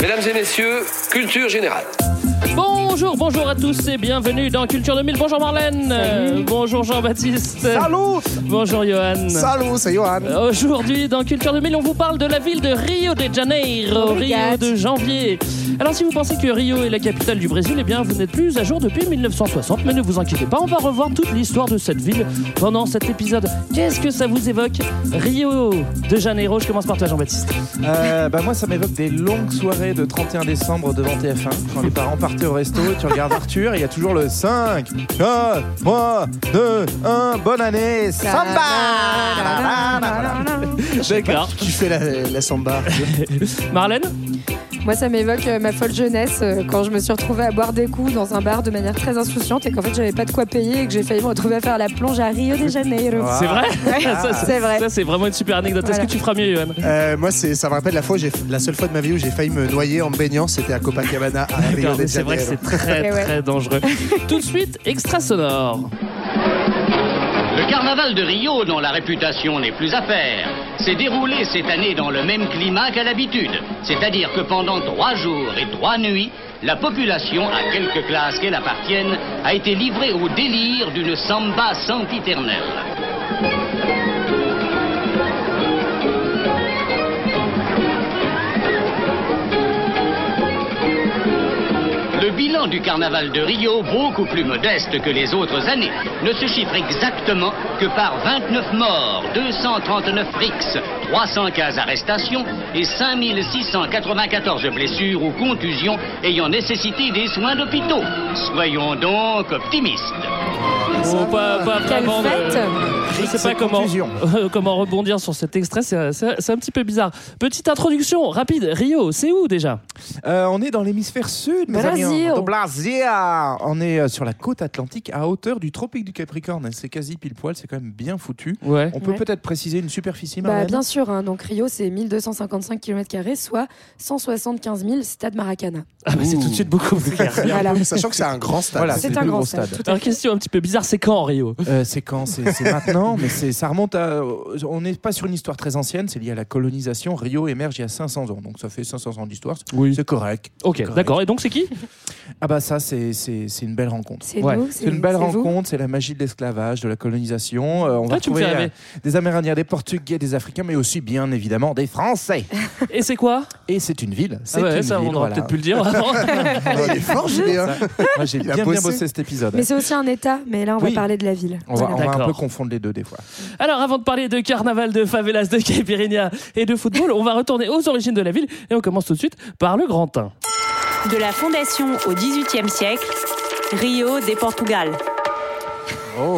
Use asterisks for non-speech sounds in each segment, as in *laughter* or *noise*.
Mesdames et messieurs, culture générale. Bonjour, bonjour à tous et bienvenue dans Culture 2000. Bonjour Marlène. Euh, bonjour Jean-Baptiste. Salut Bonjour Johan. Salut, c'est Johan. Aujourd'hui, dans Culture 2000, on vous parle de la ville de Rio de Janeiro, Rio de janvier. Alors, si vous pensez que Rio est la capitale du Brésil, eh bien, vous n'êtes plus à jour depuis 1960. Mais ne vous inquiétez pas, on va revoir toute l'histoire de cette ville pendant cet épisode. Qu'est-ce que ça vous évoque Rio de Janeiro, je commence par toi, Jean-Baptiste. Euh, bah moi, ça m'évoque des longues soirées de 31 décembre devant TF1 quand les parents partaient au resto. Tu regardes Arthur, il y a toujours le 5, 4, 3, 2, 1, bonne année, samba D'accord. Tu fais la, la samba. Marlène? Moi, ça m'évoque euh, ma folle jeunesse euh, quand je me suis retrouvée à boire des coups dans un bar de manière très insouciante et qu'en fait, j'avais pas de quoi payer et que j'ai failli me retrouver à faire la plonge à Rio de Janeiro. C'est vrai Ouais, *laughs* c'est vrai. Ça, c'est vraiment une super anecdote. Est-ce que tu feras mieux, Johan Euh, moi, c'est, ça me rappelle la fois, la seule fois de ma vie où j'ai failli me noyer en me baignant, c'était à Copacabana à Rio de mais c'est vrai que Janeiro. c'est très *laughs* ouais. très dangereux. Tout de suite, extra sonore. Le carnaval de Rio, dont la réputation n'est plus à faire, s'est déroulé cette année dans le même climat qu'à l'habitude. C'est-à-dire que pendant trois jours et trois nuits, la population, à quelques classes qu'elle appartienne, a été livrée au délire d'une samba sempiternelle. Le bilan du carnaval de Rio, beaucoup plus modeste que les autres années, ne se chiffre exactement que par 29 morts, 239 rixes, 315 arrestations et 5694 blessures ou contusions ayant nécessité des soins d'hôpitaux. Soyons donc optimistes. Oh, pas, pas Quelle vraiment de- fête Je sais pas comment, contusion. *laughs* comment rebondir sur cet extrait, c'est c'est- c'est un petit peu bizarre. Petite introduction rapide. Rio, c'est où déjà? Euh, On est dans l'hémisphère sud, mes amis. Dans. On est euh, sur la côte atlantique à hauteur du tropique du Capricorne. C'est quasi pile poil, c'est quand même bien foutu. Ouais. On peut Ouais. peut-être préciser une superficie, Bah, bien sûr, hein, donc Rio c'est 1255 km, soit 175 000 stade Maracana. Ah, bah, c'est tout de suite beaucoup plus clair. *laughs* Voilà. Sachant que c'est un grand stade. Voilà, C'est un grand stade. stade. Alors, question un petit peu bizarre, c'est quand Rio? Euh, c'est quand? C'est c'est maintenant, mais c'est- ça remonte à. On n'est pas sur une histoire très ancienne, c'est lié à la colonisation. Rio émerge il y a 500 ans, donc ça fait 500 ans d'histoire. Oui. C'est correct. Ok, Correct. d'accord. Et donc c'est qui? Ah bah ça, c'est c'est- c'est une belle rencontre. C'est Ouais. nous, C'est une belle c'est vous. rencontre, c'est la magie de l'esclavage, de la colonisation. Euh, on va Ah, tu me trouver rêver. des Amérindiens, des Portugais, des Africains, mais aussi bien évidemment des Français. *laughs* Et c'est quoi? Et c'est une ville. C'est Ah ouais, une ça, ville, on aurait voilà. peut-être pu le dire *laughs* avant. *laughs* Il est fort, Julien. Moi, j'ai bien bien bossé. cet épisode. Mais c'est aussi un état, mais là on Oui. va parler de la ville. On va, on va un peu confondre les deux des fois. Alors, avant de parler de carnaval, de favelas, de caipirinha et de football, on va retourner aux origines de la ville et on commence tout de suite par le Grand 1. De la fondation au XVIIIe siècle, Rio de Portugal.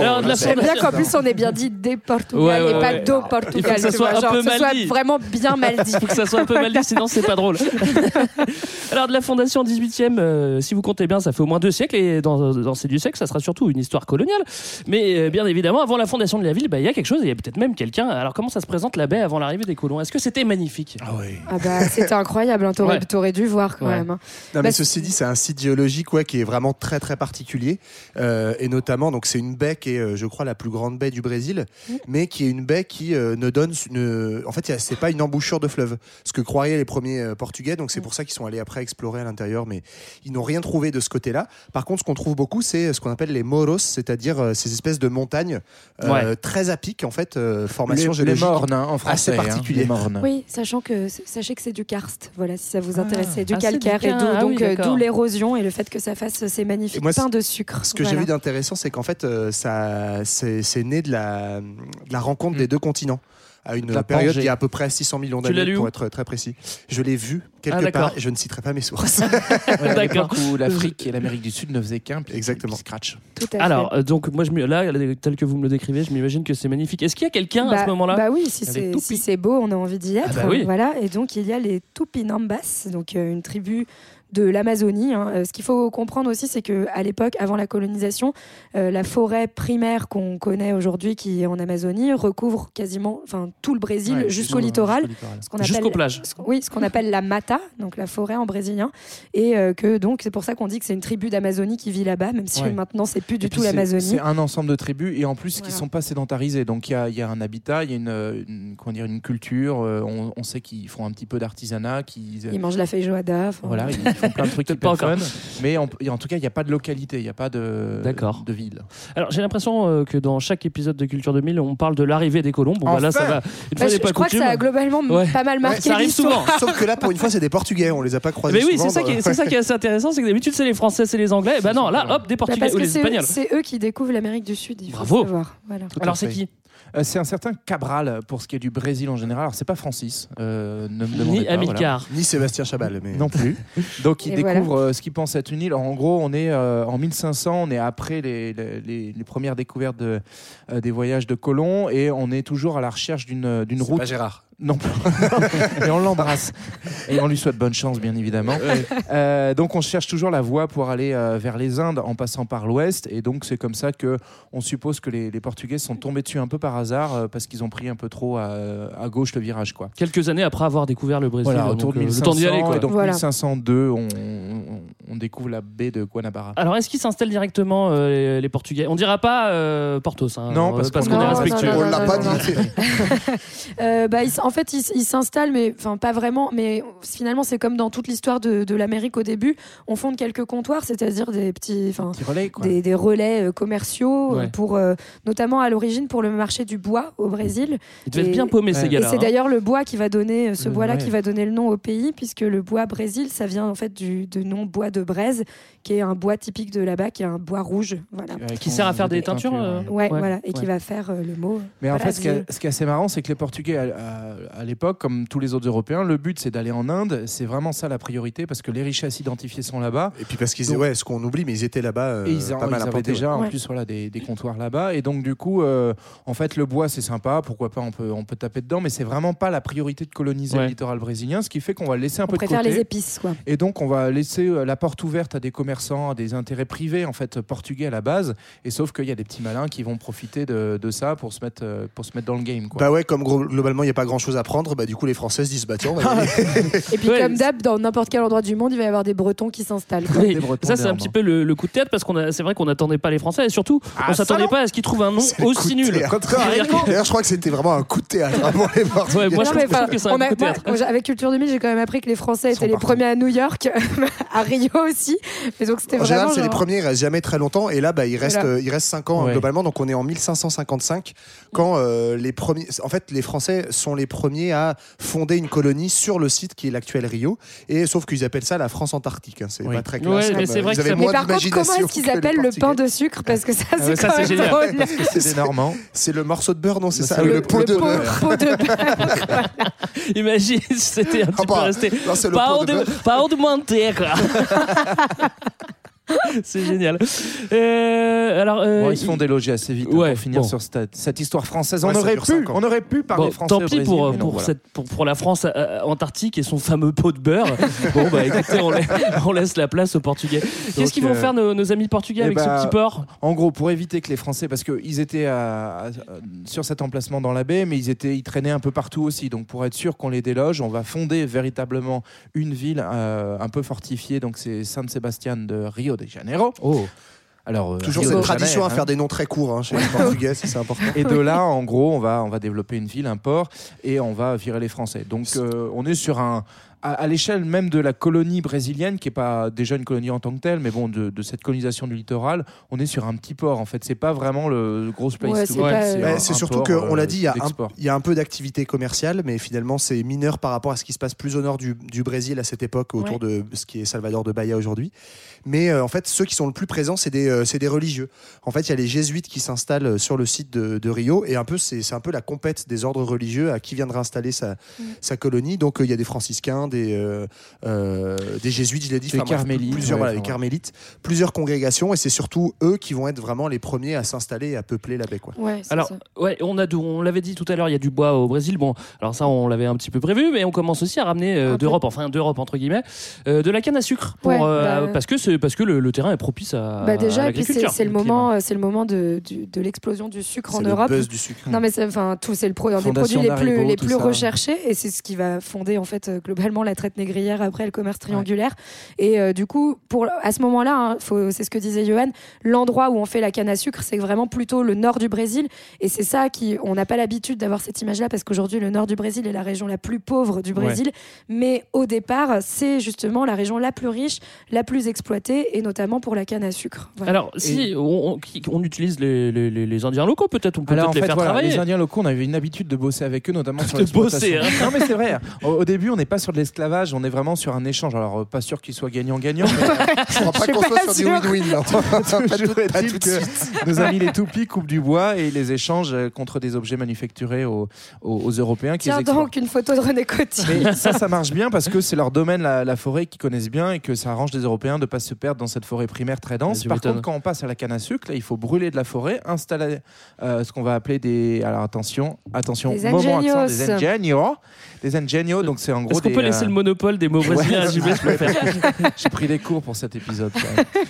Alors, de la J'aime bien qu'en plus on ait bien dit des Portugal Ouais, ouais, et pas ouais. do Il faut Portugal. que ça tu soit vois, un genre, peu que ce mal soit dit. vraiment bien mal dit. faut que ça soit un peu mal dit, sinon c'est pas drôle. *laughs* Alors de la fondation 18e, euh, si vous comptez bien, ça fait au moins deux siècles et dans, dans ces deux siècles, ça sera surtout une histoire coloniale. Mais euh, bien évidemment, avant la fondation de la ville, bah, il y a quelque chose, il y a peut-être même quelqu'un. Alors comment ça se présente la baie avant l'arrivée des colons? Est-ce que c'était magnifique? Ah oui. Ah bah c'était incroyable, hein, t'aurais Ouais. t'aurais dû voir quand Ouais. même. hein. Non, mais Bah, ceci dit, c'est un site géologique ouais, qui est vraiment très très particulier. Euh, et notamment, donc c'est une baie qui est, euh, je crois, la plus grande baie du Brésil, mais qui est une baie qui euh, ne donne. Une... En fait, c'est pas une embouchure de fleuve. Ce que croyaient les premiers euh, Portugais. Donc c'est pour ça qu'ils sont allés après explorer à l'intérieur, mais ils n'ont rien trouvé de ce côté-là. Par contre, ce qu'on trouve beaucoup, c'est ce qu'on appelle les moros, c'est-à-dire euh, ces espèces de montagnes euh, Ouais. très à pic, en fait, euh, formation Les, les géologique. mornes, hein, en français. assez particulier. hein, les mornes. Oui, sachant que sachez que c'est du karst. Voilà, si ça vous intéresse, c'est du Ah, c'est du calcaire et ah oui, donc d'accord. d'où l'érosion et le fait que ça fasse ces magnifiques moi, pains de sucre. Ce que j'ai vu d'intéressant, c'est qu'en fait, euh, ça, c'est, c'est né de la, de la rencontre Mm. des deux continents. à une la période Pangée. d'il y a à peu près 600 millions d'années pour être très précis. Je l'ai vu quelque Ah, part et je ne citerai pas mes sources. *laughs* Ouais, D'accord. où l'Afrique et l'Amérique du Sud ne faisaient qu'un, puis Exactement. puis scratch. Tout à fait. Alors, euh, donc, moi, je, là, tel que vous me le décrivez, je m'imagine que c'est magnifique. Est-ce qu'il y a quelqu'un à Bah- ce moment-là Bah oui, si c'est toupie. si c'est beau, on a envie d'y être. Ah bah oui. Voilà. Et donc il y a les Tupinambas, donc euh, une tribu de l'Amazonie. hein. Euh, ce qu'il faut comprendre aussi, c'est que à l'époque, avant la colonisation, euh, la forêt primaire qu'on connaît aujourd'hui, qui est en Amazonie, recouvre quasiment, enfin tout le Brésil Ouais, jusqu'au littoral. Jusqu'aux appelle- plages. ce Oui, ce qu'on appelle la mata, donc la forêt en brésilien, et euh, que donc c'est pour ça qu'on dit que c'est une tribu d'Amazonie qui vit là-bas, même si Ouais. maintenant c'est plus du Et tout l'Amazonie. C'est un ensemble de tribus et en plus qui Voilà. sont pas sédentarisées. Donc il y a, il y a un habitat, il y a une, une- comment dire, une culture. euh, on, on sait qu'ils font un petit peu d'artisanat, qu'ils Ils mangent la feijoada. voilà, *laughs* ils font plein de trucs hyper fun. Mais en, tout cas, il n'y a pas de localité, il n'y a pas de, D'accord. de ville. Alors, j'ai l'impression euh, que dans chaque épisode de Culture 2000, on parle de l'arrivée des colons. Bon, bah, là, Enfin ça va. Une Bah, fois je, pas je crois que ça a globalement Ouais. pas mal marqué ça arrive souvent. Sauf que là, pour une fois, c'est des Portugais. On les a pas croisés. Mais oui, c'est ça, qui est, c'est ça qui est assez intéressant, c'est que d'habitude c'est les Français, c'est les Anglais. Et bah non, là, hop, des Bah, Portugais parce ou que les c'est eux, Espagnols. c'est eux qui découvrent l'Amérique du Sud, il faut Bravo. savoir. Voilà. Alors c'est qui C'est un certain Cabral pour ce qui est du Brésil en général. Alors c'est pas Francis, euh, ne me demandez Ni pas. voilà. Amilcar. Ni Sébastien Chabal. Mais... Non plus. Donc il Et découvre euh, ce qu'il pense être une île. En gros, on est euh, en 1500, on est après les, les- les- les premières découvertes de, euh, des voyages de colons et on est toujours à la recherche d'une route. pas Gérard. Non plus. *laughs* et on l'embrasse. Et on lui souhaite bonne chance, bien évidemment. Euh, donc on cherche toujours la voie pour aller euh, vers les Indes en passant par l'ouest. Et donc c'est comme ça que on suppose que les, les Portugais sont tombés dessus un peu par hasard euh, parce qu'ils ont pris un peu trop à, à gauche le virage. quoi. Quelques années après avoir découvert le Brésil. Voilà, donc, autour de euh, 1500. le temps d'y aller. Quoi. Et donc Voilà. 1502, on, on- on découvre la baie de Guanabara. Alors est-ce qu'ils s'installent directement euh, les, les Portugais? On dira pas euh, Portos, hein, Non, parce qu'on- qu'on est Non, respectueux. non, non, On l'a pas dit. *laughs* Euh, bah, ils s- en fait, ils s- ils s'installent, mais enfin pas vraiment. Mais finalement, c'est comme dans toute l'histoire de, de l'Amérique au début. On fonde quelques comptoirs, c'est-à-dire des petits, relais, quoi. des, des relais euh, commerciaux, euh, Ouais. pour euh, notamment à l'origine pour le marché du bois au Brésil. Ils devaient être bien paumés ces Ouais. Et gars-là. c'est hein. d'ailleurs le bois qui va donner, ce Le- bois-là ouais. qui va donner le nom au pays, puisque le bois Brésil, ça vient en fait du de nom bois de braise, qui est un bois typique de là-bas, qui est un bois rouge, voilà. Qui sert à faire des des teintures, euh, Ouais, Ouais, voilà, et qui va faire euh, le mot. Mais en fait, ce qui, est, c'est- ce qui est assez marrant, c'est que les Portugais, à, l'époque, comme tous les autres Européens, le but c'est d'aller en Inde. C'est vraiment ça la priorité parce que les richesses identifiées sont là-bas. Et puis parce qu'ils ouais, ce qu'on oublie, mais ils étaient là-bas euh, Et ils, pas ils mal avaient déjà en plus voilà, des, des comptoirs là-bas. Et donc, du coup, euh, en fait, le bois c'est sympa, pourquoi pas, on peut, on peut taper dedans, mais c'est vraiment pas la priorité de coloniser Ouais. le littoral brésilien, ce qui fait qu'on va le laisser un On peu de préfère côté. les épices, quoi. Et donc, on va laisser euh, la porte ouverte à des commerçants, à des intérêts privés, en fait, portugais à la base. Et sauf qu'il y a des petits malins qui vont profiter de, de ça pour se mettre, pour se mettre dans le game. Quoi. Bah ouais, comme globalement il n'y a pas grand chose à prendre, bah du coup les Français se disent bah tiens, on va y aller. *laughs* Et puis, Ouais, comme d'hab, dans n'importe quel endroit du monde, il va y avoir des Bretons qui s'installent. quoi. Oui, Des Bretons ça c'est un petit peu le, le coup de tête parce qu'on a- c'est vrai qu'on n'attendait pas les Français et surtout on s'attendait pas à ce qu'ils trouvent un nom C'est le coup aussi de nul. théâtre. D'ailleurs, je crois que c'était vraiment un coup de théâtre *laughs* hein, pour les Portugais. Ouais, moi, je Non, trouve- mais je trouve enfin, que c'est un on a- coup de moi, théâtre. quand j'ai- avec Culture 2000, j'ai quand même appris que les Français Ils étaient les partout. premiers à New York, *laughs* à Rio aussi. Mais donc c'était En général, vraiment. c'est les genre- premiers, ils restent jamais très longtemps. Et là, bah, il reste, Voilà. euh, il reste 5 ans Ouais. globalement. Donc, on est en 1555 quand euh, les premiers. En fait, les Français sont les premiers à fonder une colonie sur le site qui est l'actuel Rio. Et sauf qu'ils appellent ça la France antarctique. hein. C'est Oui. pas très Ouais, classe. mais comme, c'est euh, vrai ça- Mais par contre, comment est-ce qu'ils appellent le pain de sucre Parce que ça, ouais, c'est ça, génial. drôle. Parce que c'est des Normands. C'est le morceau de beurre, non C'est ça Le, le- pot le de pot- beurre. pot de beurre. *laughs* Imagine c'était un petit Ah bah, peu resté. non, c'est le *laughs* De de, de. C'est génial. Euh, alors, euh, Bon, ils se font déloger assez vite hein, Ouais, pour finir bon. sur cette, cette histoire française. Ouais, on, aurait pu, on aurait pu parler Bon, français tant au pis Brésil, pour, non, pour, voilà. cette, pour, pour la France euh, antarctique et son fameux pot de beurre. *laughs* bon, bah écoutez, on, la- on laisse la place aux Portugais. Qu'est-ce qu'ils vont euh, faire nos, nos amis portugais eh avec bah, ce petit port? En gros, pour éviter que les Français, parce qu'ils étaient à- à- sur cet emplacement dans la baie, mais ils, étaient, ils traînaient un peu partout aussi. Donc, pour être sûr qu'on les déloge, on va fonder véritablement une ville euh, un peu fortifiée. Donc, c'est San Sebastián de Rio de Janeiro. Oh. Alors, euh, Toujours cette tradition Janeiro, à hein. faire des noms très courts hein, chez les Portugais, c'est important. Et de là, en gros, on va, on va développer une ville, un port, et on va virer les Français. Donc, euh, on est sur un, à, à l'échelle même de la colonie brésilienne, qui est pas déjà une colonie en tant que telle, mais bon, de, de cette colonisation du littoral, on est sur un petit port. En fait, c'est pas vraiment le gros place Ouais, to c'est Ouais, un surtout port, qu'on euh, l'a dit, il y, a un, d'export. il y a un peu d'activité commerciale, mais finalement c'est mineur par rapport à ce qui se passe plus au nord du, du Brésil à cette époque, autour de ce qui est Salvador de Bahia aujourd'hui. Mais euh, en fait, ceux qui sont le plus présents, c'est des, euh, religieux. En fait, il y a les jésuites qui s'installent euh, sur le site de, de Rio, et un peu c'est un peu la compète des ordres religieux à qui viendra installer sa, sa colonie. Donc euh, il y a des franciscains, des, euh, euh, des jésuites, je l'ai dit, Des enfin, carmélites, plusieurs, ouais, voilà, enfin, les carmélites, plusieurs congrégations, et c'est surtout eux qui vont être vraiment les premiers à s'installer et à peupler la baie. Quoi. Ouais, c'est Alors, ça. ouais, on a, du- on l'avait dit tout à l'heure, il y a du bois au Brésil. Bon, alors ça, on l'avait un petit peu prévu, mais on commence aussi à ramener euh, d'Europe, enfin d'Europe entre guillemets, euh, de la canne à sucre, pour, Ouais, euh, bah- parce que parce que le, le terrain est propice à, Bah déjà, et puis c'est l'agriculture. c'est le moment, c'est le moment de, l'explosion du sucre en C'est le Europe. buzz du sucre. Non mais c'est enfin tout c'est le pro, un des produits les plus les plus recherchés et c'est ce qui va fonder en fait euh, la traite négrière après le commerce triangulaire et euh, du coup pour à ce moment-là hein, c'est ce que disait Johan l'endroit où on fait la canne à sucre c'est vraiment plutôt le nord du Brésil et c'est ça qui on n'a pas l'habitude d'avoir cette image là parce qu'aujourd'hui le nord du Brésil est la région la plus pauvre du Brésil mais au départ c'est justement la région la plus riche la plus exploitée et notamment pour la canne à sucre Voilà. Alors, si on, on- qui- on utilise les, les- les- les Indiens locaux, peut-être on peut Alors en les faire voilà, travailler. les Indiens locaux, on avait une habitude de bosser avec eux, notamment *laughs* sur De bosser, hein. Non mais c'est vrai. Au, au début, on n'est pas sur de l'esclavage, on est vraiment sur un échange. Alors euh, pas sûr qu'il soit gagnant-gagnant. *laughs* Je crois pas qu'on soit sur du win-win. là. *laughs* Pas tout- pas est-il tout de que suite. *laughs* nos amis les toupies coupent du bois et les échangent euh, contre des objets manufacturés aux, aux- aux Européens qui tiens donc une photo de René Coty Mais ça, ça marche bien parce que c'est leur domaine, la, la forêt, qu'ils connaissent bien et que ça arrange les Européens de ne pas se perdre dans cette forêt primaire très dense. Par contre, quand on passe à la canne à sucre, là, il faut brûler de la forêt, installer euh, ce qu'on va appeler des. Alors attention, attention, Des moment accent, des ingenios. ingenios. Des ingenios, donc c'est en gros. Est-ce qu'on des, peut laisser euh, le monopole des mots brésiliens à je préfère. *laughs* J'ai pris des cours pour cet épisode.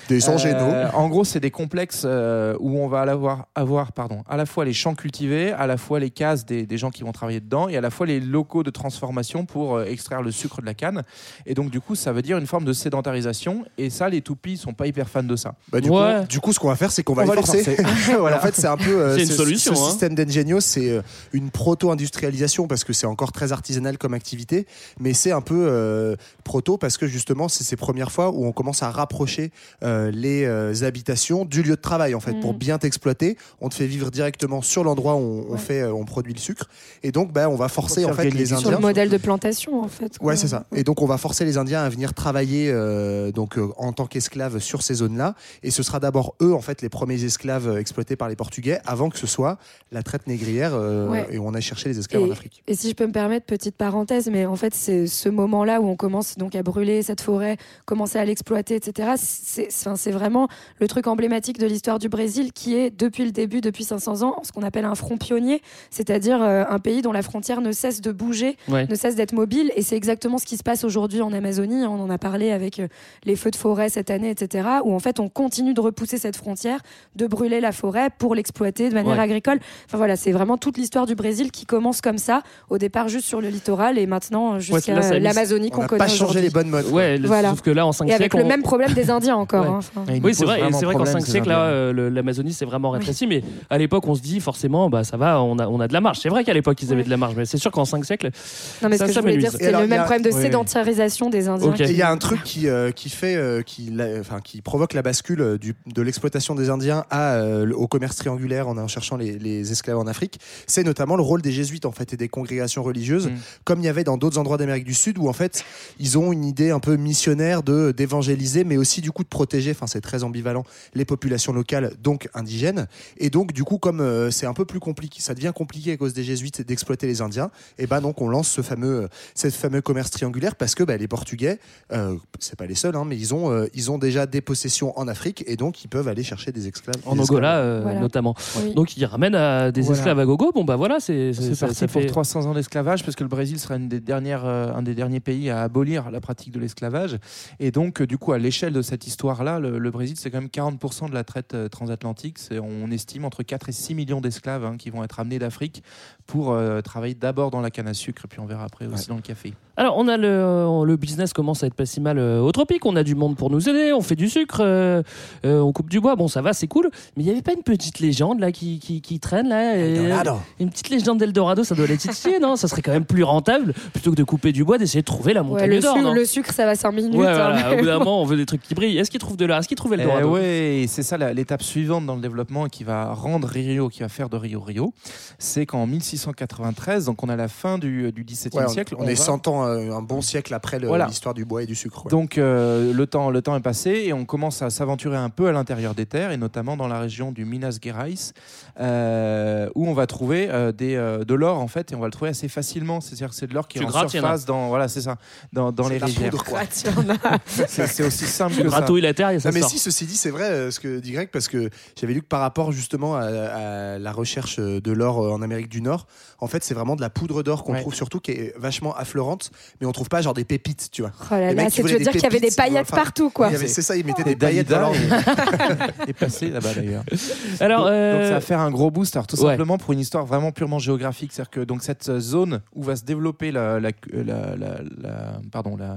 Des génaux. Euh, en gros, c'est des complexes euh, où on va avoir, avoir pardon, à la fois les champs cultivés, à la fois les cases des, des gens qui vont travailler dedans, et à la fois les locaux de transformation pour euh, extraire le sucre de la canne. Et donc, du coup, ça veut dire une forme de sédentarisation. Et ça, les toupies sont pas hyper fans de ça. Bah, du, Ouais. coup, du coup, ce qu'on va faire, c'est qu'on va, les va les forcer. *laughs* Voilà. En fait, c'est un peu. euh, *laughs* C'est une ce- solution, Ce hein. système d'Engenio, c'est euh, une proto-industrialisation parce que c'est encore très artisanal comme activité, mais c'est un peu euh, proto parce que justement, c'est ces premières fois où on commence à rapprocher euh, les euh, habitations du lieu de travail. En fait, pour bien t'exploiter, on te fait vivre directement sur l'endroit où on, on Ouais. fait, on produit le sucre, et donc, bah, on va forcer en fait les du sur le Indiens. modèle de plantation en fait. Ouais, c'est ça. Et donc, on va forcer les Indiens à venir travailler euh, donc euh, en tant qu'esclaves sur ces zones-là. Et ce sera d'abord eux, en fait, les premiers esclaves exploités par les Portugais, avant que ce soit la traite négrière euh, Ouais. et où on a cherché les esclaves en Afrique. Et si je peux me permettre, petite parenthèse, mais en fait, c'est ce moment-là où on commence donc à brûler cette forêt, commencer à l'exploiter, etc. C'est vraiment le truc emblématique de l'histoire du Brésil qui est, depuis le début, depuis 500 ans, ce qu'on appelle un front pionnier, c'est-à-dire euh, un pays dont la frontière ne cesse de bouger, Ouais. ne cesse d'être mobile. Et c'est exactement ce qui se passe aujourd'hui en Amazonie. On en a parlé avec euh, les feux de forêt cette année, etc. Où en fait, on continue de repousser cette frontière, de brûler la forêt pour l'exploiter de manière Ouais. agricole. Enfin voilà, c'est vraiment toute l'histoire du Brésil qui commence comme ça, au départ juste sur le littoral et maintenant jusqu'à l'Amazonie On qu'on n'a connaît pas changé aujourd'hui. les bonnes modes. Ouais, Voilà. sauf que là, en 5 Et avec siècles. le on- même problème des Indiens *laughs* encore. Ouais. hein, enfin. Ils Oui, c'est vrai, c'est qu'en problème, 5 ces siècles, euh, l'Amazonie s'est vraiment rétréci, mais à l'époque, on se dit forcément, bah ça va, on a, on a de la marge. C'est vrai qu'à l'époque, ils avaient de la marge, mais c'est sûr qu'en 5 siècles, Non, mais Ça, ce que je voulais dire, c'est le même problème de sédentarisation des Indiens. Il y a un truc qui, euh, qui fait, euh, qui, la- enfin, qui provoque la bascule euh, de l'exploitation des Indiens euh, au commerce triangulaire en, cherchant les, les esclaves en Afrique. C'est notamment le rôle des jésuites en fait et des congrégations religieuses, Mm. comme il y avait dans d'autres endroits d'Amérique du Sud où en fait ils ont une idée un peu missionnaire de d'évangéliser, mais aussi du coup de protéger. Enfin, c'est très ambivalent les populations locales, donc indigènes. Et donc du coup, comme euh, c'est un peu plus compliqué, ça devient compliqué à cause des jésuites d'exploiter les Indiens. Et ben donc on lance ce fameux, euh, ce fameux commerce triangulaire parce que bah, les Portugais, euh, c'est pas les seuls, hein, mais ils ont, euh, ils ont déjà des possessions en Afrique et donc ils peuvent aller chercher des esclaves. en des Angola esclaves. euh, Voilà. notamment. Oui. Donc, ils ramènent à des Voilà. esclaves à gogo. Bon, bah voilà, c'est C'est ça, parti ça pour fait. 300 ans d'esclavage, parce que le Brésil sera une des dernières, euh, un des derniers pays à abolir la pratique de l'esclavage. Et donc, euh, du coup, à l'échelle de cette histoire-là, le, Brésil, c'est quand même 40% de la traite euh, transatlantique. On estime entre 4 et 6 millions d'esclaves hein, qui vont être amenés d'Afrique pour euh, travailler d'abord dans la canne à sucre, et puis on verra après aussi dans le café. Alors, on a le, le business commence à être pas si mal euh, au tropique. On a du monde pour nous aider. On fait du sucre, euh, euh, on coupe du bois. Bon, ça va, c'est cool. Mais il n'y avait pas une petite légende là qui, qui, qui traîne là et-. Une petite légende d'Eldorado, ça doit les *laughs* titiller, non? Ça serait quand même plus rentable plutôt que de couper du bois, d'essayer de trouver la Ouais, montagne le, d'or. sucre, non? le sucre, ça va 5 minutes. Ouais, hein, voilà, au bout d'un bon. *laughs* moment, on veut des trucs qui brillent. Est-ce qu'ils trouvent de l'art Est-ce qu'ils trouvent Eh Eldorado? ouais, c'est ça l'étape suivante dans le développement qui va rendre Rio, qui va faire de Rio Rio. C'est qu'en 1693, donc on a la fin du, du XVIIe Ouais, on, siècle. on est va- 100 ans, euh, un bon siècle après Voilà. l'histoire du bois et du sucre. ouais. Donc euh, le, temps, le temps est passé et on commence à s'aventurer un peu à l'intérieur des terres et notamment dans la région du Minas Gerais euh, où on va trouver euh, des, euh, de l'or en fait et on va le trouver assez facilement. C'est-à-dire que c'est de l'or qui Tu est en grattes, il y en a. surface dans, voilà, c'est ça, dans, les rivières. *laughs* *laughs* C'est aussi simple Tu que ça. la terre et ça Non, mais sort. si, ceci dit, c'est vrai euh, ce que dit Greg, parce que j'avais lu que par rapport justement à, à la recherche euh, de l'or euh, en Amérique du Nord, en fait, c'est vraiment de la poudre d'or qu'on Ouais. trouve surtout qui est vachement affleurante, mais on trouve pas genre des pépites, tu vois. Oh là là, c'est- dire qu'il y avait des paillettes enfin, partout, quoi. C'est ça, ils mettaient Et des paillettes dans Dalida leur- *laughs* est, passé là-bas d'ailleurs. *laughs* Alors, donc, euh, donc ça va faire un gros boost, alors, tout ouais. simplement pour une histoire vraiment purement géographique. C'est-à-dire que donc, cette zone où va se développer la, la, la, la- la- pardon, la,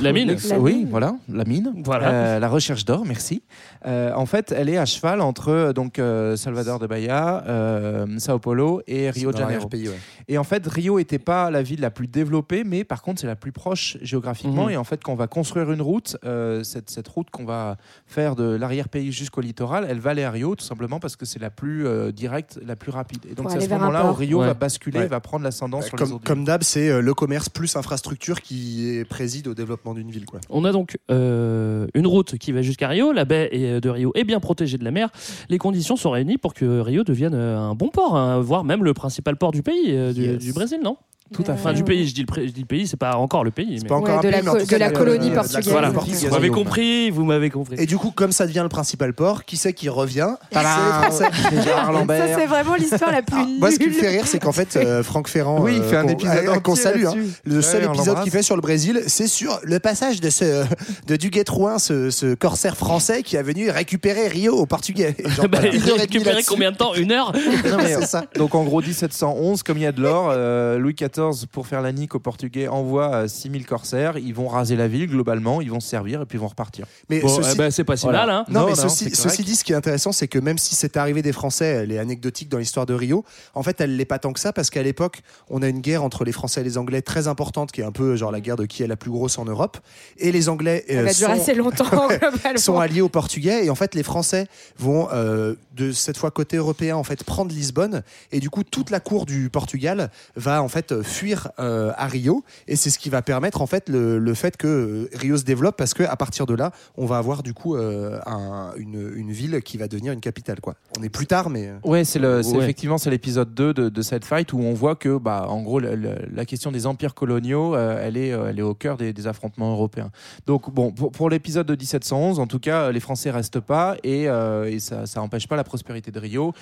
La mine. La oui, mine. voilà, la mine. Voilà. Euh, la recherche d'or, merci. Euh, en fait, elle est à cheval entre euh, donc euh, Salvador de Bahia, euh, Sao Paulo et Rio de Janeiro. ouais. Et en fait, Rio n'était pas la ville la plus développée, mais par contre, c'est la plus proche géographiquement. Mhm. Et en fait, quand on va construire une route, euh, cette, cette route qu'on va faire de l'arrière-pays jusqu'au littoral, elle va aller à Rio, tout simplement parce que c'est la plus euh, directe, la plus rapide. Et donc, c'est à ce moment-là où. Rio Ouais. va basculer, Ouais. va prendre l'ascendant sur les Comme, autres comme d'hab, c'est euh, le commerce plus infrastructure qui préside au développement d'une ville. Quoi. On a donc euh, une route qui va jusqu'à Rio. La baie de Rio est bien protégée de la mer. Les conditions sont réunies pour que Rio devienne euh, un bon port, hein, voire même le principal port du pays, euh, du, Yes. du Brésil, non? Tout à Enfin, fait. du pays, je dis le, pré- je dis le pays, c'est pas encore le pays. mais- Pas encore Ouais, un de la pays, mais en co- tout de la euh, colonie la portugaise. Voilà. Vous m'avez compris, vous m'avez compris. Et du coup, comme ça devient le principal port, qui c'est qui revient? C'est *laughs* Tadam Ça, c'est vraiment l'histoire la plus Ah, nulle. moi, ce qui me fait rire, c'est qu'en fait, euh, Franck Ferrand, Oui, il euh, fait un qu'on- épisode euh, qu'on salue, hein. le seul on épisode qu'il fait sur le Brésil, c'est sur le passage de ce de Duguay Trouin, ce, ce corsaire français qui a venu récupérer Rio au Portugais. *laughs* Genre, Bah, il a récupéré combien de temps? Une heure? *laughs* Non, mais, C'est ça. Donc en gros 1711, comme il y a de l'or, Louis XIV, pour faire la nique aux Portugais, envoie euh, 6000 corsaires. Ils vont raser la ville globalement, ils vont se servir et puis ils vont repartir. Mais Bon, ceci, eh ben, c'est pas si Voilà. mal, hein Non, Non, mais non, ceci, dit, ce qui est intéressant, c'est que même si cette arrivée des Français, elle est anecdotique dans l'histoire de Rio, en fait, elle l'est pas tant que ça, parce qu'à l'époque, on a une guerre entre les Français et les Anglais très importante, qui est un peu genre la guerre de qui est la plus grosse en Europe. Et les Anglais euh, sont, assez longtemps, *laughs* globalement. sont alliés aux Portugais, et en fait, les Français vont, euh, de cette fois côté européen, en fait, prendre Lisbonne, et du coup, toute la cour du Portugal va en fait euh, fuir euh, à Rio, et c'est ce qui va permettre en fait le, le fait que euh, Rio se développe, parce que à partir de là, on va avoir du coup euh, un- une, une ville qui va devenir une capitale, quoi. On est plus tard, mais Ouais, c'est Ouais. effectivement c'est l'épisode 2 de, de cette fight où on voit que bah en gros le- le- la question des empires coloniaux, euh, elle est euh, elle est au cœur des, des affrontements européens. Donc bon pour, pour l'épisode de 1711, en tout cas les Français restent pas et, euh, et ça ça empêche pas la prospérité de Rio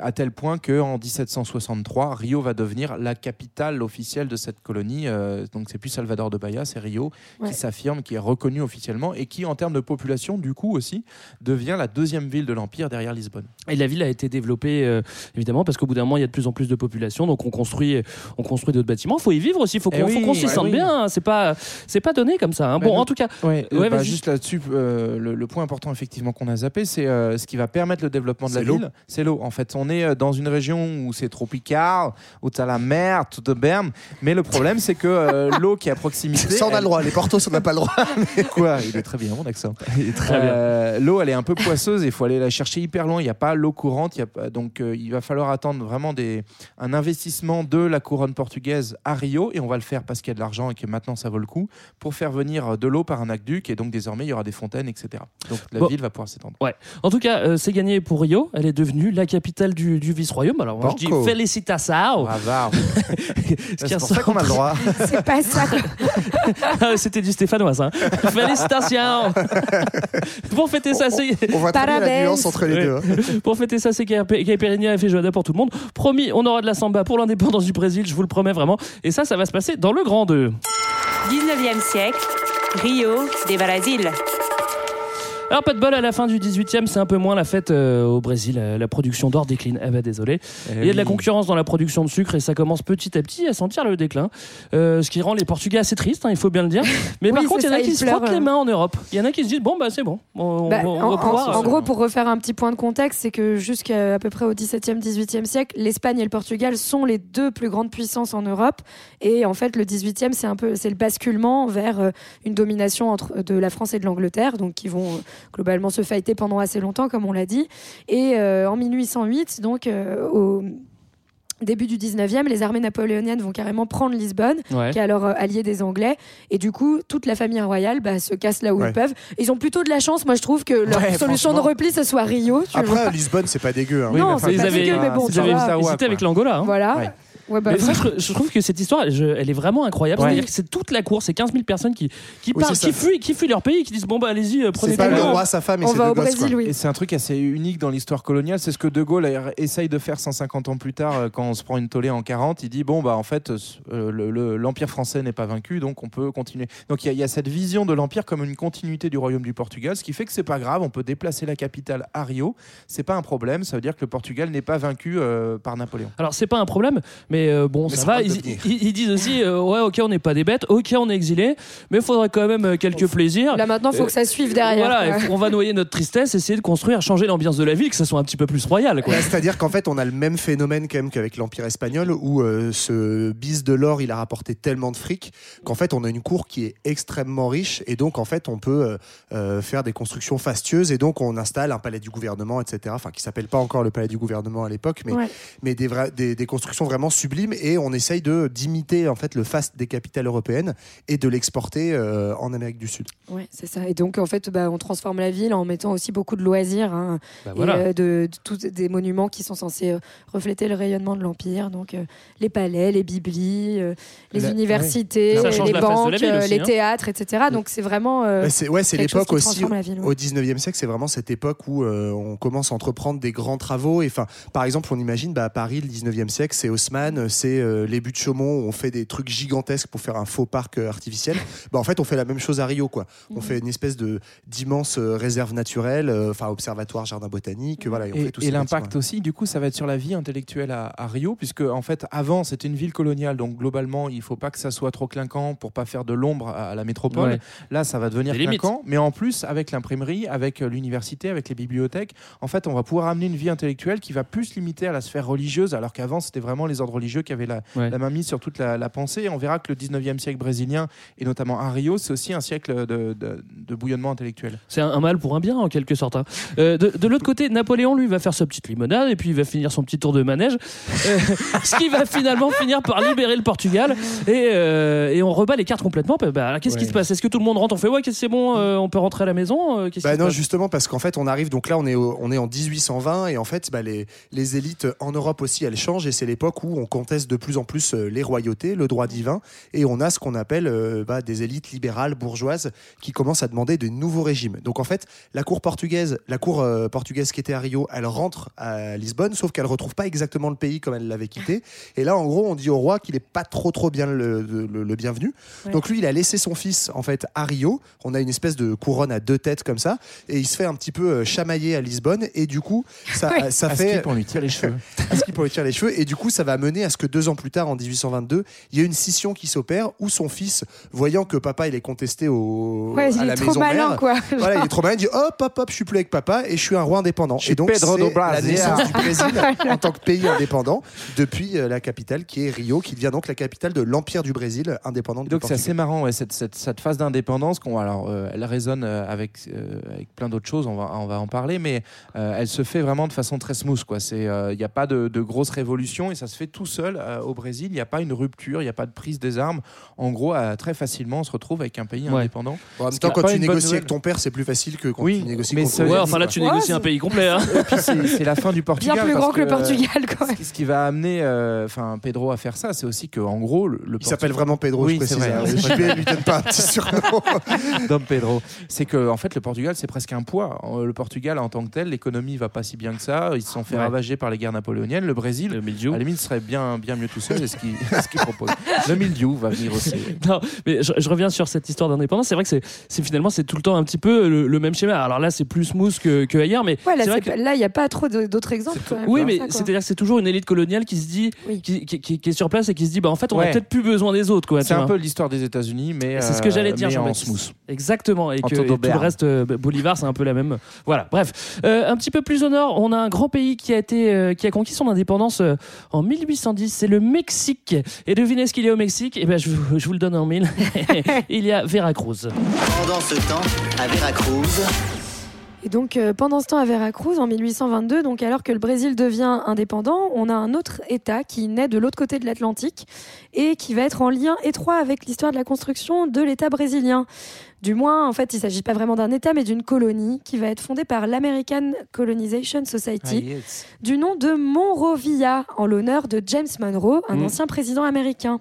à tel point que en 1763 Rio va devenir la capitale officielle de cette colonie. euh, donc c'est plus Salvador de Bahia, c'est Rio Ouais. qui s'affirme, qui est reconnu officiellement et qui en termes de population du coup aussi devient la deuxième ville de l'empire derrière Lisbonne. Et la ville a été développée euh, évidemment parce qu'au bout d'un moment il y a de plus en plus de population, donc on construit, on construit d'autres bâtiments. Il faut y vivre aussi, il faut Eh qu'on oui, s'y eh sente oui. bien. hein. C'est pas, c'est pas donné comme ça. hein. Bon, en tout cas, Ouais, Ouais, bah, juste là-dessus, euh, le, le point important effectivement qu'on a zappé, c'est euh, ce qui va permettre le développement de la ville, c'est l'eau. En fait, on est dans une région où c'est tropical, où tu as la mer, tout de mais le problème c'est que euh, *laughs* l'eau qui est à proximité, ça on a elle- le droit. Les Portos, on n'a pas le droit. *laughs* *laughs* quoi Il est très bien mon accent. il est très bien. Euh, L'eau, elle est un peu poisseuse. Il faut aller la chercher hyper loin. Il n'y a pas l'eau courante. Il y a pas- donc, euh, il va falloir attendre vraiment des, un investissement de la couronne portugaise à Rio. Et on va le faire parce qu'il y a de l'argent et que maintenant ça vaut le coup pour faire venir de l'eau par un aqueduc. Et donc, désormais, il y aura des fontaines, etc. Donc, la Bon. ville va pouvoir s'étendre. En tout cas, euh, c'est gagné pour Rio. Elle est devenue la capitale du, du vice-royaume. Alors moi, je dis félicitations. C'est pour ça qu'on a le droit. *laughs* C'est pas ça. Ah, C'était du stéphanois, ça. Félicitations. *laughs* pour fêter ça, c'est On voit très bien la nuance entre les deux. hein. *laughs* pour fêter ça, c'est Caipirinha et Feijoada pour tout le monde. Promis, on aura de la samba pour l'indépendance du Brésil, je vous le promets vraiment. Et ça, ça va se passer dans le Grand 2. 19e siècle, Rio de Brasil. Alors pas de bol à la fin du 18e, c'est un peu moins la fête euh, au Brésil. Euh, La production d'or décline. Ah bah désolé. Il y a de la concurrence dans la production de sucre et ça commence petit à petit à sentir le déclin. Euh, ce qui rend les Portugais assez tristes, hein, il faut bien le dire. *laughs* Mais Oui, par contre, il y en a ça, qui ils se frottent les euh. mains en Europe. Il y en a qui se disent bon bah c'est bon, on, Bah, on- on en, va pouvoir. en- en euh, gros, pour refaire un petit point de contexte, c'est que jusqu'à à peu près au XVIIe, XVIIIe siècle, l'Espagne et le Portugal sont les deux plus grandes puissances en Europe. Et en fait, le XVIIIe, c'est un peu, c'est le basculement vers euh, une domination entre de la France et de l'Angleterre, donc qui vont euh, globalement se fighter pendant assez longtemps, comme on l'a dit. Et euh, en 1808, donc euh, au début du 19e, les armées napoléoniennes vont carrément prendre Lisbonne, Ouais. qui est alors euh, allié des Anglais. Et du coup, toute la famille royale bah, se casse là où Ouais. ils peuvent. Ils ont plutôt de la chance, moi je trouve, que leur Ouais, solution de repli, ce soit Rio. Tu vois. Après, Lisbonne, c'est pas dégueu. hein. Oui, non, c'est ils pas avaient- dégueu, mais bon, Ils avaient avec l'Angola. hein. Voilà. Ouais. Bah, Mais ça, je, je trouve que cette histoire, je- elle est vraiment incroyable. Ouais. C'est-à-dire que c'est toute la cour, c'est 15 000 personnes qui, qui, Oui, partent, c'est qui, ça. fuient, qui fuient leur pays, qui disent bon bah allez-y, euh, prenez C'est pas le roi, sa femme et on va deux au gosses. Brésil, quoi. oui. Et c'est un truc assez unique dans l'histoire coloniale. C'est ce que De Gaulle a- essaye de faire 150 ans plus tard, euh, quand on se prend une tollée en 40. Il dit bon, bah en fait, euh, le- le- l'Empire français n'est pas vaincu, donc on peut continuer. Donc il y, a- il y a cette vision de l'Empire comme une continuité du royaume du Portugal, ce qui fait que c'est pas grave, on peut déplacer la capitale à Rio. C'est pas un problème, ça veut dire que le Portugal n'est pas vaincu euh, par Napoléon. Alors c'est pas un problème, mais euh, bon, Mais ça ça va. Ils, devenir. ils- ils disent aussi, euh, ouais, ok, on n'est pas des bêtes, ok, on est exilés, mais il faudrait quand même euh, quelques plaisirs. Là maintenant, il faut Euh, que ça suive derrière. Voilà, faut- on va noyer notre tristesse, essayer de construire, changer l'ambiance de la ville, que ça soit un petit peu plus royal. Quoi. Bah, C'est-à-dire qu'en fait, on a le même phénomène quand même qu'avec l'Empire espagnol, où euh, ce bis de l'or, il a rapporté tellement de fric qu'en fait, on a une cour qui est extrêmement riche, et donc en fait, on peut euh, euh, faire des constructions fastueuses, et donc on installe un palais du gouvernement, etc. Enfin, qui s'appelle pas encore le palais du gouvernement à l'époque, mais, Ouais. mais des, vra- des, des constructions vraiment et on essaye de d'imiter en fait le faste des capitales européennes et de l'exporter euh, en Amérique du Sud. Ouais, c'est ça. Et donc, en fait, bah, on transforme la ville en mettant aussi beaucoup de loisirs, hein, Bah, et, euh, de, de tous des monuments qui sont censés euh, refléter le rayonnement de l'Empire. Donc, euh, les palais, les biblis, euh, les La- universités, les banques, aussi, les hein. théâtres, etc. Donc, c'est vraiment. euh, Ouais, c'est ouais, c'est l'époque aussi. transforme la ville, ouais. Au 19e siècle, c'est vraiment cette époque où euh, on commence à entreprendre des grands travaux. Et enfin, par exemple, on imagine bah, à Paris, le 19e siècle, c'est Haussmann, c'est euh, les buts de Chaumont, où on fait des trucs gigantesques pour faire un faux parc euh, artificiel. *laughs* bah, en fait, on fait la même chose à Rio, quoi. On Mhm. fait une espèce de d'immense euh, réserve naturelle, euh, enfin observatoire, jardin botanique, voilà. Et, on Et, fait tous et ces l'impact aussi, du coup, ça va être sur la vie intellectuelle à, à Rio, puisque en fait, avant, c'était une ville coloniale, donc globalement, il faut pas que ça soit trop clinquant pour pas faire de l'ombre à, à la métropole. Ouais. Là, ça va devenir Des limites. clinquant, mais en plus, avec l'imprimerie, avec l'université, avec les bibliothèques, en fait, on va pouvoir amener une vie intellectuelle qui va plus se limiter à la sphère religieuse, alors qu'avant, c'était vraiment les ordres religieux qui avaient la, Ouais. la main mise sur toute la, la pensée. Et on verra que le 19e siècle brésilien, et notamment à Rio, c'est aussi un siècle de, de- de bouillonnement intellectuel. C'est un, un mal pour un bien en quelque sorte. hein. Euh, de de l'autre côté, Napoléon lui va faire sa petite limonade et puis il va finir son petit tour de manège, Euh, *laughs* ce qui va finalement finir par libérer le Portugal et, euh, et on rebat les cartes complètement. Bah, alors, qu'est-ce qui se passe? Est-ce que tout le monde rentre? On fait ouais, c'est bon, euh, on peut rentrer à la maison Euh, Bah non, justement, parce qu'en fait, on arrive, donc là, on est, au- on est en 1820, et en fait, bah, les, les élites en Europe aussi, elles changent, et c'est l'époque où on conteste de plus en plus euh, les royautés, le droit divin, et on a ce qu'on appelle euh, bah, des élites libérales, bourgeoises, qui commencent à demander de nouveaux régimes. Donc en fait, la cour portugaise, la cour euh, portugaise qui était à Rio, elle rentre à Lisbonne, sauf qu'elle retrouve pas exactement le pays comme elle l'avait quitté. Et là, en gros, on dit au roi qu'il est pas trop trop bien le, le- le bienvenu. Ouais. Donc lui, il a laissé son fils en fait à Rio. On a une espèce de couronne à deux têtes comme ça, et il se fait un petit peu euh, chamailler à Lisbonne. Et du coup, ça, Ouais. ça À fait ski pour lui tirer les cheveux. *laughs* à ce qui pourrait tirer les cheveux. Et du coup, ça va mener à ce que deux ans plus tard, en 1822, il y a une scission qui s'opère où son fils, voyant que papa il est contesté au, Ouais, à il la est trop maison malin, mère, quoi. voilà, il est trop malin. Il dit hop, hop, hop, je suis plus avec papa et je suis un roi indépendant. Je et donc, Pedro c'est do Brasil. la naissance du Brésil *laughs* en tant que pays indépendant depuis euh, la capitale qui est Rio, qui devient donc la capitale de l'Empire du Brésil indépendante. Donc c'est assez marrant ouais, cette, cette, cette phase d'indépendance qu'on alors euh, elle résonne euh, avec euh, avec plein d'autres choses on va on va en parler mais euh, elle se fait vraiment de façon très smooth quoi c'est il n'y a pas de, de grosse révolution et ça se fait tout seul euh, au Brésil il n'y a pas une rupture il n'y a pas de prise des armes en gros euh, très facilement on se retrouve avec un pays Ouais. indépendant Bon, en même temps, quand tu négocies avec ton père, c'est plus facile que quand Oui, tu négocies mais contre ça- Ouais, enfin là, tu Ouais, négocies un pays complet. hein. c'est la fin du Portugal Bien plus grand que le Portugal, quoi. ce qui- ce qui va amener euh, enfin Pedro à faire ça c'est aussi que en gros le, le Il s'appelle vraiment Pedro, Oui, je c'est précise. vrai. hein. *laughs* Lui donne pas un petit surnom. *laughs* Dom Pedro. C'est que en fait le Portugal c'est presque un poids. Euh, Le Portugal en tant que tel, l'économie va pas si bien que ça. Ils se sont fait ravager par les guerres napoléoniennes. Le Brésil, Le milieu. à la limite, serait bien bien, bien mieux tout seul, et *laughs* ce qu'il propose. Le mildiou va venir aussi. *laughs* Non, mais je, je reviens sur cette histoire d'indépendance. C'est vrai que c'est finalement c'est tout le temps un petit peu le, le même schéma. Alors là, c'est plus smooth que, que ailleurs, mais Ouais, là, vrai que il n'y a pas trop d'autres exemples. quand même, oui, comme mais c'est-à-dire que c'est toujours une élite coloniale qui se dit, Oui. qui, qui- qui- qui est sur place et qui se dit, bah en fait, on a Ouais. peut-être plus besoin des autres, quoi. C'est un peu l'histoire des États-Unis, mais C'est ce que euh, j'allais dire, mais en smooth. Exactement, et En que et tout le reste, euh, Bolivar, c'est un peu la même. Voilà, bref. Euh, un petit peu plus au nord, on a un grand pays qui a, été, euh, qui a conquis son indépendance euh, en 1810, c'est le Mexique. Et devinez ce qu'il y a au Mexique? Eh je, vous- je vous le donne en mille. *laughs* *laughs* Il y a Veracruz. Pendant ce temps, à Veracruz, Et donc, euh, pendant ce temps, à Veracruz, en 1822, donc alors que le Brésil devient indépendant, on a un autre État qui naît de l'autre côté de l'Atlantique et qui va être en lien étroit avec l'histoire de la construction de l'État brésilien. Du moins, en fait, il ne s'agit pas vraiment d'un État, mais d'une colonie qui va être fondée par l'American Colonization Society, du nom de Monrovia, en l'honneur de James Monroe, un Mm. ancien président américain.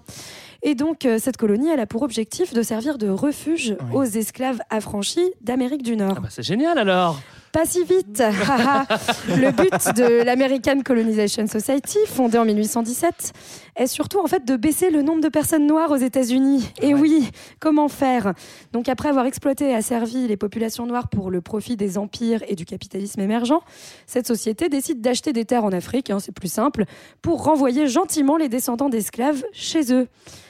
Et donc, euh, cette colonie, elle a pour objectif de servir de refuge aux esclaves affranchis d'Amérique du Nord. Bah, c'est génial alors Pas si vite. *laughs* Le but de l'American Colonization Society, fondée en 1817, est surtout en fait de baisser le nombre de personnes noires aux États-Unis. Et oui, comment faire? Donc après avoir exploité et asservi les populations noires pour le profit des empires et du capitalisme émergent, cette société décide d'acheter des terres en Afrique, hein, c'est plus simple, pour renvoyer gentiment les descendants d'esclaves chez eux.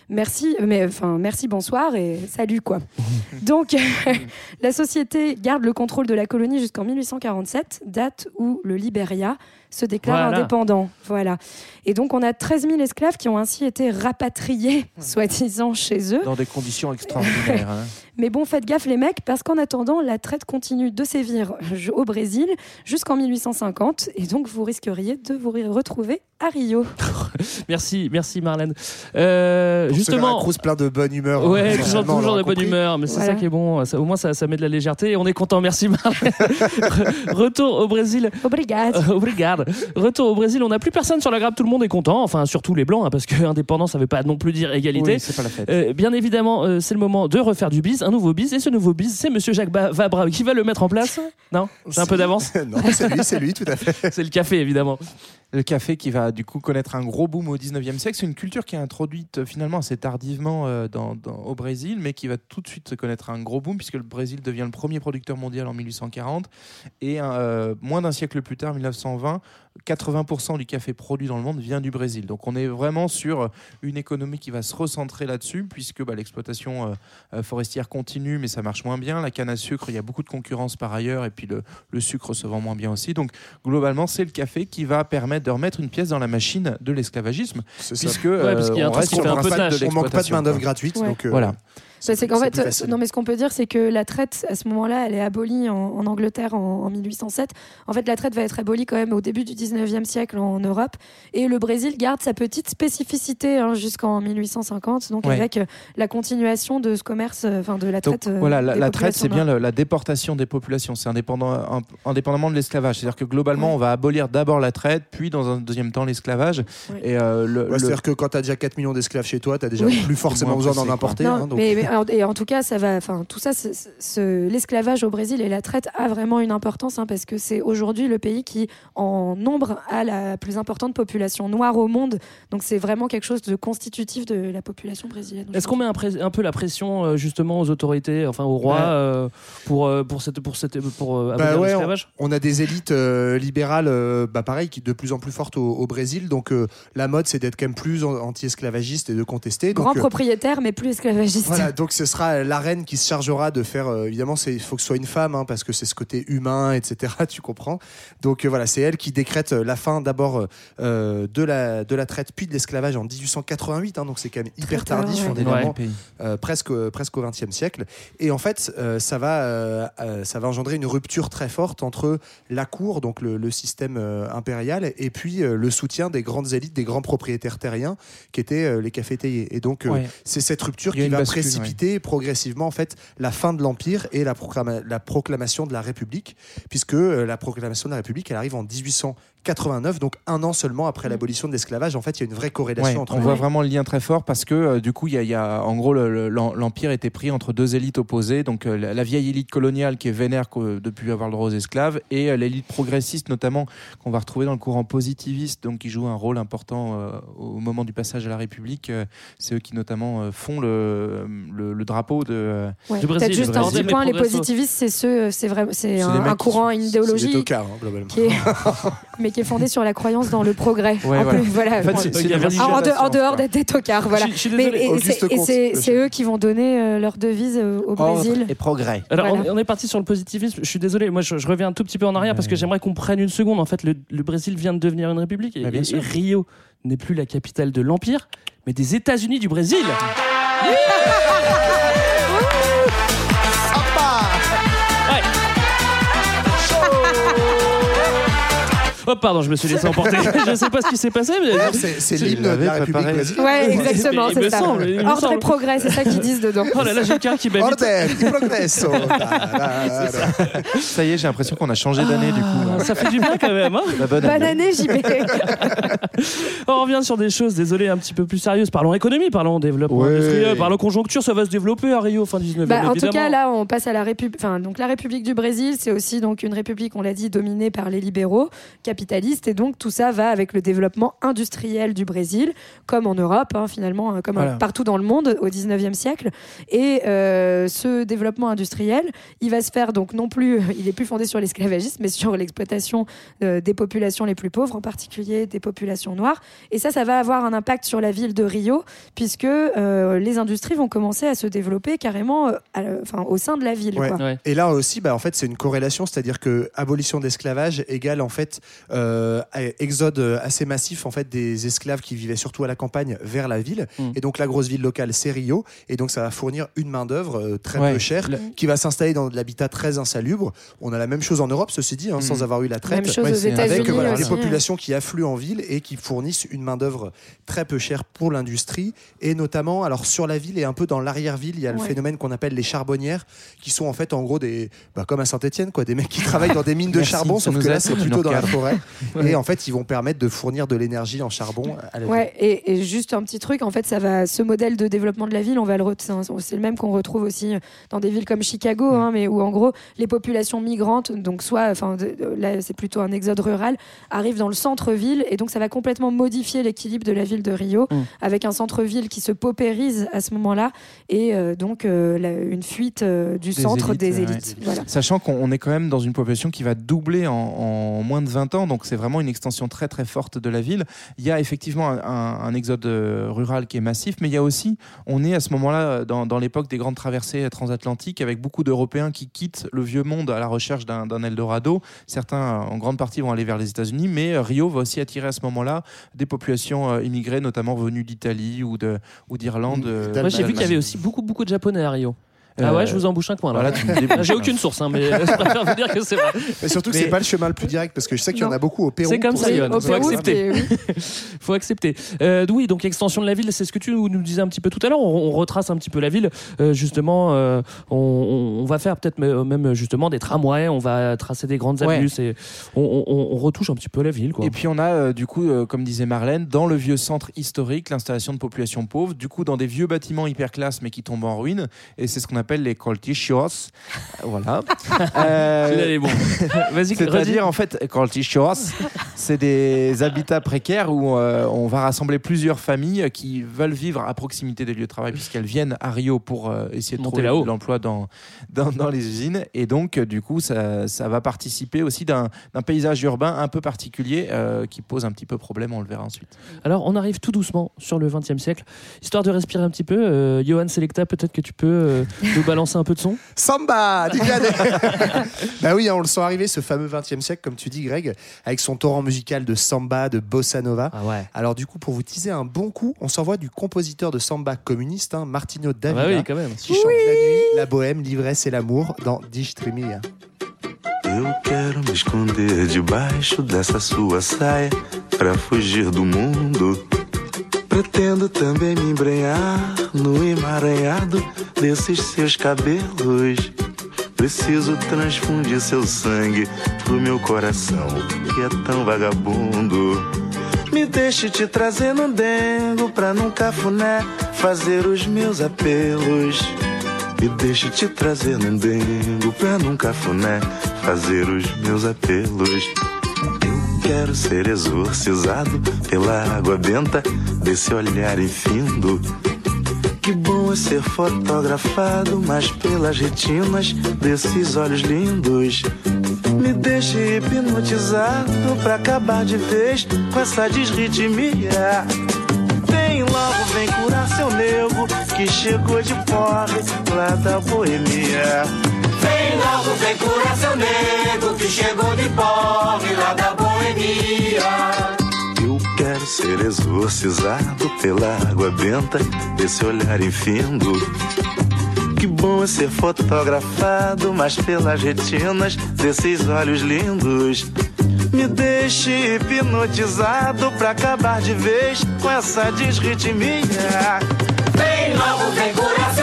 Merci, mais enfin merci, bonsoir et salut quoi. *laughs* Donc *laughs* la société garde le contrôle de la colonie jusqu'en 1847, date où le Libéria se déclare Voilà. indépendant. Voilà. Et donc on a 13 000 esclaves qui ont ainsi été rapatriés, soi-disant, chez eux. Dans des conditions extraordinaires. *laughs* hein. Mais bon, faites gaffe les mecs, parce qu'en attendant, la traite continue de sévir au Brésil jusqu'en 1850, et donc vous risqueriez de vous retrouver à Rio. *laughs* Merci, merci Marlène. Euh, justement. Veracruz plein de bonne humeur. Ouais, hein, toujours, finalement, on toujours de bonne humeur, mais c'est Voilà. ça qui est bon. Ça- au moins, ça, ça met de la légèreté et on est content. Merci Marlène. Re- *laughs* Retour au Brésil. Obrigado. Euh, *laughs* obrigado. Retour au Brésil. On n'a plus personne sur la grappe. Tout le monde est content. Enfin, surtout les blancs, hein, parce que indépendance, ça veut pas non plus dire égalité. Oui, c'est pas la fête. Euh, bien évidemment, euh, c'est le moment de refaire du biz, un nouveau biz. Et ce nouveau biz, c'est Monsieur Jacques Ba- Vabra qui va le mettre en place. Non J'ai un peu d'avance *laughs* non, c'est lui, c'est lui, tout à fait. *laughs* C'est le café, évidemment. Le café qui va du coup connaître un gros boom au 19e siècle. C'est une culture qui est introduite euh, finalement assez tardivement euh, dans- dans- au Brésil, mais qui va tout de suite connaître un gros boom puisque le Brésil devient le premier producteur mondial en 1840 et euh, moins d'un siècle plus tard, 1920, 80% du café produit dans le monde vient du Brésil. Donc on est vraiment sur une économie qui va se recentrer là-dessus puisque bah, l'exploitation euh, euh, forestière continue, mais ça marche moins bien. La canne à sucre, il y a beaucoup de concurrence par ailleurs et puis le, le sucre se vend moins bien aussi. Donc globalement, c'est le café qui va permettre de remettre une pièce dans la machine de l'esclavagisme, puisque parce qu'il y a un on truc reste sur le de On manque pas de main d'œuvre gratuite, Ouais. donc euh, Voilà. Bah, qu'en fait, facile. non mais ce qu'on peut dire, c'est que la traite, à ce moment-là, elle est abolie en, en Angleterre en, en 1807. En fait, la traite va être abolie quand même au début du 19e siècle en Europe. Et le Brésil garde sa petite spécificité hein, jusqu'en 1850, donc Ouais. avec euh, la continuation de ce commerce, euh, enfin de la traite. euh, voilà, la, traite, populations c'est bien la déportation des populations. C'est indépendant, indépendamment de l'esclavage. C'est-à-dire que globalement, on va abolir d'abord la traite, puis dans un deuxième temps l'esclavage. Oui. Et euh, le, Ouais, le- C'est-à-dire que quand tu as déjà 4 millions d'esclaves chez toi, tu déjà Oui. plus forcément besoin d'en importer. Non, hein, donc- mais, mais en- et en tout cas, ça va. Enfin, tout ça, l'esclavage au Brésil et la traite a vraiment une importance hein, parce que c'est aujourd'hui le pays qui, en nombre, a la plus importante population noire au monde. Donc, c'est vraiment quelque chose de constitutif de la population brésilienne. Est-ce qu'on met un, peu la pression euh, justement aux autorités, enfin au roi, Ouais. euh, pour, euh, pour, cette, pour, cette, pour Bah abolir ouais, l'esclavage? On a des élites euh, libérales, euh, bah pareil, qui de plus en plus fortes au, au Brésil. Donc euh, la mode, c'est d'être quand même plus an- anti-esclavagiste et de contester. Grand Donc, euh, propriétaire, mais plus esclavagiste. Voilà, donc *laughs* ce sera la reine qui se chargera de faire. euh, évidemment, il faut que ce soit une femme, hein, parce que c'est ce côté humain, etc. *laughs* Tu comprends Donc euh, voilà, c'est elle qui décrète euh, la fin d'abord euh, de, la, de la traite, puis de l'esclavage en 1888. hein, donc c'est quand même hyper tard, tardif, ouais. on est Ouais. vraiment euh, presque, euh, presque au XXe siècle. Et en fait, euh, ça, va, ça va engendrer une rupture très forte entre la cour, donc le, le système euh, impérial, et puis euh, le soutien des grandes élites, des grands propriétaires terriens, qui étaient euh, les cafétériers. Et donc, euh, Ouais. c'est cette rupture qui va bascule, précipiter progressivement en fait la fin de l'empire et la, la proclamation de la République, puisque euh, la proclamation de la République, elle arrive en 89, donc un an seulement après l'abolition de l'esclavage. En fait, il y a une vraie corrélation Ouais, entre on les voit vraiment le lien très fort parce que euh, du coup, il y a, il y a- en gros, le- le- l'em- l'empire était pris entre deux élites opposées. Donc euh, la, vieille élite coloniale qui est vénère qu'au- depuis avoir le droit aux esclaves et euh, l'élite progressiste notamment qu'on va retrouver dans le courant positiviste, donc qui joue un rôle important euh, au moment du passage à la République. Euh, C'est eux qui notamment euh, font le, le, le drapeau de. euh, Ouais. Du Brésil, Peut-être juste du un petit point, les positivistes, c'est ceux, c'est vrai, c'est un, courant, une idéologie hein, globalement. qui est, *laughs* *laughs* mais qui est fondée sur la croyance dans le progrès. Ouais, En voilà. plus, voilà. Fait, Ah, de- dehors d'être des tocards, voilà. Je- je suis Mais désolé, et- c'est- eux qui vont donner euh, leur devise euh, au. Brésil. Et progrès. Alors, Voilà. on, on est parti sur le positivisme. Je suis désolé, moi je, je reviens un tout petit peu en arrière parce que j'aimerais qu'on prenne une seconde. En fait, le, le Brésil vient de devenir une république et, Bah, bien et- sûr. et Rio n'est plus la capitale de l'Empire, mais des États-Unis du Brésil. Ouais. Oh pardon, je me suis laissé emporter. *laughs* je sais pas ce qui s'est passé, mais C'est l'hymne de la République préparé. brésilienne. Ouais, exactement, c'est ça. semble, Ordre semble. et progrès, c'est ça qu'ils disent dedans. Oh là là, j'ai le cœur qui bat vite. Ordre et progresso. *laughs* Ça y est, j'ai l'impression qu'on a changé d'année du coup. Ah, Ça fait du bien quand même. Hein La bonne année. année, JB. *laughs* On revient sur des choses, désolé, un petit peu plus sérieuses. Parlons économie, parlons développement Ouais. industriel, parlons conjoncture. Ça va se développer à Rio fin 19e. Bah, en tout cas, là, on passe à la République. Enfin, donc la République du Brésil, c'est aussi donc une république, on l'a dit, dominée par les libéraux et donc tout ça va avec le développement industriel du Brésil, comme en Europe, hein, finalement, hein, comme Voilà. euh, partout dans le monde au 19e siècle. Et euh, ce développement industriel, il va se faire donc non plus, *laughs* il est plus fondé sur l'esclavagisme, mais sur l'exploitation euh, des populations les plus pauvres, en particulier des populations noires. Et ça, ça va avoir un impact sur la ville de Rio, puisque euh, les industries vont commencer à se développer carrément euh, à enfin, au sein de la ville. Ouais. quoi. Ouais. Et là aussi, bah, en fait, c'est une corrélation, c'est-à-dire que abolition d'esclavage égale en fait euh, exode assez massif en fait des esclaves qui vivaient surtout à la campagne vers la ville. Mm. Et donc la grosse ville locale, c'est Rio, et donc ça va fournir une main d'œuvre euh, très Ouais. peu chère Le- qui va s'installer dans de l'habitat très insalubre. On a la même chose en Europe, ceci dit, hein, Mm. sans avoir eu la traite. Même chose Ouais, aux avec voilà, aussi, les hein. populations qui affluent en ville et qui fournissent une main d'œuvre très peu chère pour l'industrie et notamment alors sur la ville et un peu dans l'arrière-ville il y a le Ouais. phénomène qu'on appelle les charbonnières qui sont en fait en gros des bah, comme à Saint-Étienne quoi des mecs qui travaillent dans des mines de *laughs* Merci, charbon sauf que là c'est plutôt dans la *laughs* et en fait ils vont permettre de fournir de l'énergie en charbon à la ville. Ouais, et, et juste un petit truc, en fait, ça va, ce modèle de développement de la ville, on va le, c'est le même qu'on retrouve aussi dans des villes comme Chicago, Mm. hein, mais où en gros les populations migrantes, donc soit, enfin là c'est plutôt un exode rural, arrivent dans le centre-ville, et donc ça va complètement modifier l'équilibre de la ville de Rio, Mm. avec un centre-ville qui se paupérise à ce moment-là, et euh, donc euh, la- une fuite euh, du Des centre élites, des ouais. élites. Voilà. Sachant qu'on on est quand même dans une population qui va doubler en, en moins de 20 ans, donc c'est vraiment une extension très très forte de la ville. Il y a effectivement un, un- un exode euh, rural qui est massif, mais il y a aussi, on est à ce moment-là dans, dans l'époque des grandes traversées transatlantiques avec beaucoup d'Européens qui quittent le vieux monde à la recherche d'un d'un Eldorado. Certains, en grande partie, vont aller vers les États-Unis, mais euh, Rio va aussi attirer à ce moment-là des populations euh, immigrées, notamment venues d'Italie ou de ou d'Irlande. euh, Moi, j'ai vu qu'il y avait aussi beaucoup, beaucoup de Japonais à Rio. Euh, ah ouais, je vous embouche un coin là. voilà, tu me débouches. *laughs* J'ai aucune source, hein, mais je préfère vous dire que c'est vrai. Mais surtout que Mais- c'est pas le chemin le plus direct parce que je sais qu'il y en a beaucoup au Pérou C'est comme pour ça, ça. Yoann. Au faut Pérou, accepter. c'est- oui. *laughs* faut accepter. Euh, oui, donc extension de la ville, c'est ce que tu nous disais un petit peu tout à l'heure. On, on retrace un petit peu la ville. Euh, justement, euh, on, on- on va faire peut-être me- même justement des tramways. On va tracer des grandes Ouais. avenues. et on, on- on retouche un petit peu la ville. Quoi. Et puis on a euh, du coup, euh, comme disait Marlène, dans le vieux centre historique, l'installation de populations pauvres, du coup dans des vieux bâtiments hyper classe mais qui tombent en ruine, et c'est ce qu'on appelle *laughs* les coltichos. voilà. Euh, est bon. Vas-y, redis. C'est-à-dire, en fait, coltichos, c'est des habitats précaires où euh, on va rassembler plusieurs familles qui veulent vivre à proximité des lieux de travail, puisqu'elles viennent à Rio pour euh, essayer de Monter trouver de l'emploi dans, dans, dans les usines. Et donc, euh, du coup, ça, ça va participer aussi d'un paysage urbain un peu particulier euh, qui pose un petit peu problème, on le verra ensuite. Alors, on arrive tout doucement sur le 20e siècle. Histoire de respirer un petit peu, euh, Johan Selecta, peut-être que tu peux euh, nous balancer un peu de son Samba *laughs* Bah oui, hein, on le sent arriver, ce fameux 20e siècle, comme tu dis, Greg, avec son torrent musical de samba, de bossa nova. Ah ouais. Alors du coup, pour vous teaser un bon coup, on s'envoie du compositeur de samba communiste, hein, Martino Ah Davila, bah oui, quand même. qui chante la nuit, la bohème, l'ivresse et l'amour dans Distremia. Eu quero me esconder debaixo dessa sua saia pra fugir do mundo. Pretendo também me embrenhar no emaranhado desses seus cabelos. Preciso transfundir seu sangue pro meu coração, que é tão vagabundo. Me deixe te trazer no dengo pra num cafuné fazer os meus apelos. Me deixe te trazer num dengo pra num cafuné fazer os meus apelos. Quero ser exorcizado pela água benta desse olhar infindo. Que bom é ser fotografado, mas pelas retinas desses olhos lindos. Me deixe hipnotizado pra acabar de vez com essa desritmia. Vem logo, vem curar seu nego que chegou de porre lá da boemia. Vem logo, vem curar seu nego que chegou de porre lá da boemia. Eu quero ser exorcizado pela água benta desse olhar infindo. Que bom é ser fotografado, mas pelas retinas desses olhos lindos. Me deixe hipnotizado pra acabar de vez com essa desritmia. Vem logo, vem curar seu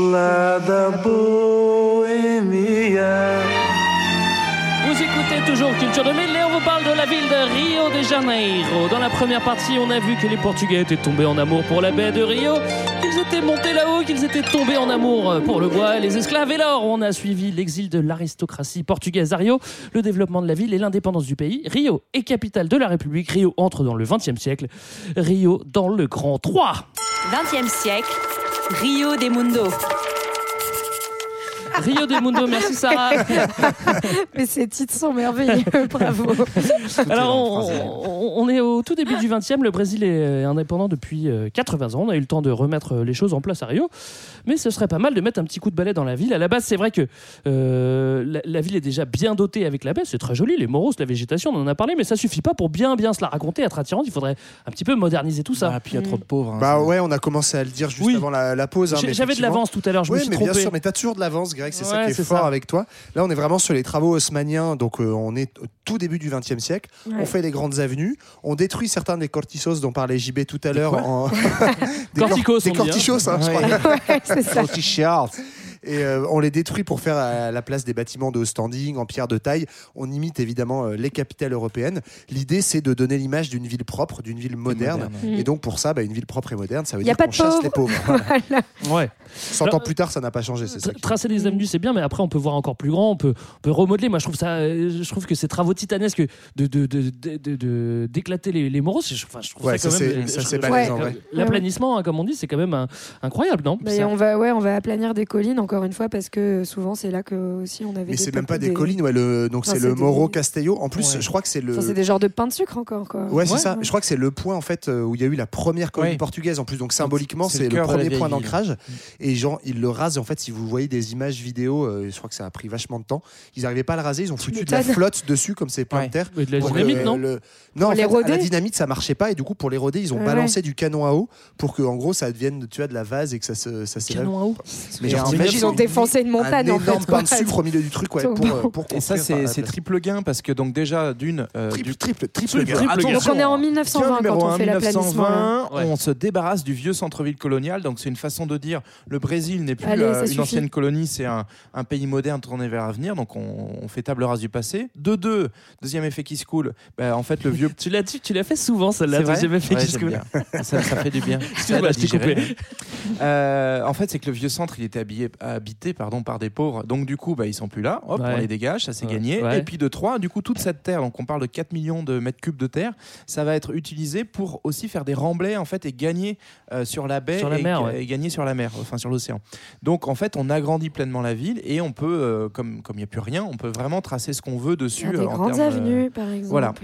Lá da boemia. Vous écoutez toujours Culture 2000 et on vous parle de la ville de Rio de Janeiro. Dans la première partie, on a vu que les Portugais étaient tombés en amour pour la baie de Rio, qu'ils étaient montés là-haut, qu'ils étaient tombés en amour pour le bois et les esclaves. Et l'or, on a suivi l'exil de l'aristocratie portugaise à Rio, le développement de la ville et l'indépendance du pays. Rio est capitale de la République. Rio entre dans le XXe siècle. Rio dans le grand 3. 20e siècle, Rio de Mundo. Rio de Mundo, merci Sarah. *laughs* Mais ces titres sont merveilleux, *laughs* bravo. Alors, on, est au tout début du 20e. Le Brésil est indépendant depuis euh, 80 ans. On a eu le temps de remettre les choses en place à Rio. Mais ce serait pas mal de mettre un petit coup de balai dans la ville. À la base, c'est vrai que euh, la, la ville est déjà bien dotée avec la baie. C'est très joli, les moros, la végétation, on en a parlé. Mais ça suffit pas pour bien, bien se la raconter, être attirante. Il faudrait un petit peu moderniser tout ça. Ah, puis il y a trop de pauvres. hein. Bah ouais, on a commencé à le dire juste Oui. avant la, la pause. hein, J'avais de l'avance tout à l'heure, je me Oui, suis mais trompé. bien sûr, mais t'as toujours de l'avance, Greg, c'est ça qui est, fort ça. avec toi. Là, on est vraiment sur les travaux haussmanniens, donc euh, on est au tout début du XXe siècle. Ouais. On fait les grandes avenues, on détruit certains des cortichos dont parlait JB tout à l'heure. en- *laughs* *laughs* des Corticos, des hein. cortichos, hein, je Ouais. crois. *laughs* Ouais. Et euh, on les détruit pour faire à la place des bâtiments de standing en pierre de taille. On imite évidemment euh, les capitales européennes. L'idée, c'est de donner l'image d'une ville propre, d'une ville moderne. moderne, Et donc pour ça, bah, une ville propre et moderne, ça veut dire qu'on chasse pauvres. les pauvres. *laughs* Voilà. Ouais. 100 ans Alors, plus tard, ça n'a pas changé. C'est ça. Tra- Tracer des avenues, c'est bien, mais après, on peut voir encore plus grand, on peut, on peut remodeler. Moi, je trouve, ça, euh, je trouve que ces travaux titanesques de, de, de, de- de- de- d'éclater les, les moros, je, enfin, je trouve Ouais, ça quand ça, même. c'est- ça, c'est en euh, vrai. L'aplanissement, hein, comme on dit, c'est quand même un- incroyable, non? Bah, on va, ouais, on va aplanir des collines encore une fois parce que souvent c'est là que aussi on avait. Mais des c'est même pas des, collines, ouais, le, donc Enfin, c'est le des- Moro Castello. En plus, Ouais. je crois que c'est le. Enfin, c'est des genres de pain de sucre encore quoi. Ouais, c'est Ouais, ça. ouais. Je crois que c'est le point en fait euh, où il y a eu la première colline Ouais. portugaise en plus. Donc symboliquement, c'est le le, premier point d'ancrage. Et genre, ils le rasent. En fait, si vous voyez des images vidéo, euh, je crois que ça a pris vachement de temps. Ils n'arrivaient pas à le raser. Ils ont foutu de la flotte dessus comme c'est plein Ouais. de terre. Mais de la dynamite, non Non, la dynamite, ça marchait pas. Et du coup, pour l'éroder, ils ont balancé du canon à eau pour que, en gros, ça devienne, tu vois, de la vase et que ça se, s'élève. Canon à eau. Mais genre, t'imagines Ils ont défoncé une montagne un en fait. énorme pain de sucre au milieu du truc, ouais, pour, euh, pour Et ça, c'est la place. triple gain parce que donc déjà d'une. euh, triple, du- triple, triple, Triple, gain. triple gain. Donc on est en Gain 1920 numéro quand on fait l'aplanissement. là. 1920, Ouais. on se débarrasse du vieux centre-ville colonial. Donc c'est une façon de dire le Brésil n'est plus Allez, euh, une suffit. ancienne colonie, c'est un, un pays moderne tourné vers l'avenir. Donc on, on fait table rase du passé. De deux, deuxième effet qui se coule. bah, en fait le vieux. *laughs* Tu l'as, tu, tu l'as fait souvent, celle-là, deuxième effet Ouais, qui se coule. ça, ça fait du bien. *laughs* Excuse-moi, je t'ai coupé. Euh, en fait, c'est que le vieux centre, il était habillé, habitée pardon, par des pauvres. Donc du coup, bah, ils sont plus là. Hop, Ouais. on les dégage, ça c'est Ouais. gagné. Ouais. Et puis de trois, du coup, toute cette terre, donc on parle de 4 millions de mètres cubes de terre, ça va être utilisé pour aussi faire des remblais en fait et gagner euh, sur la baie Sur la et, mer, ouais. et gagner sur la mer, enfin sur l'océan. Donc en fait, on agrandit pleinement la ville et on peut, euh, comme comme il n'y a plus rien, on peut vraiment tracer ce qu'on veut dessus. Des euh, en grandes termes, euh, avenues, par exemple. Voilà.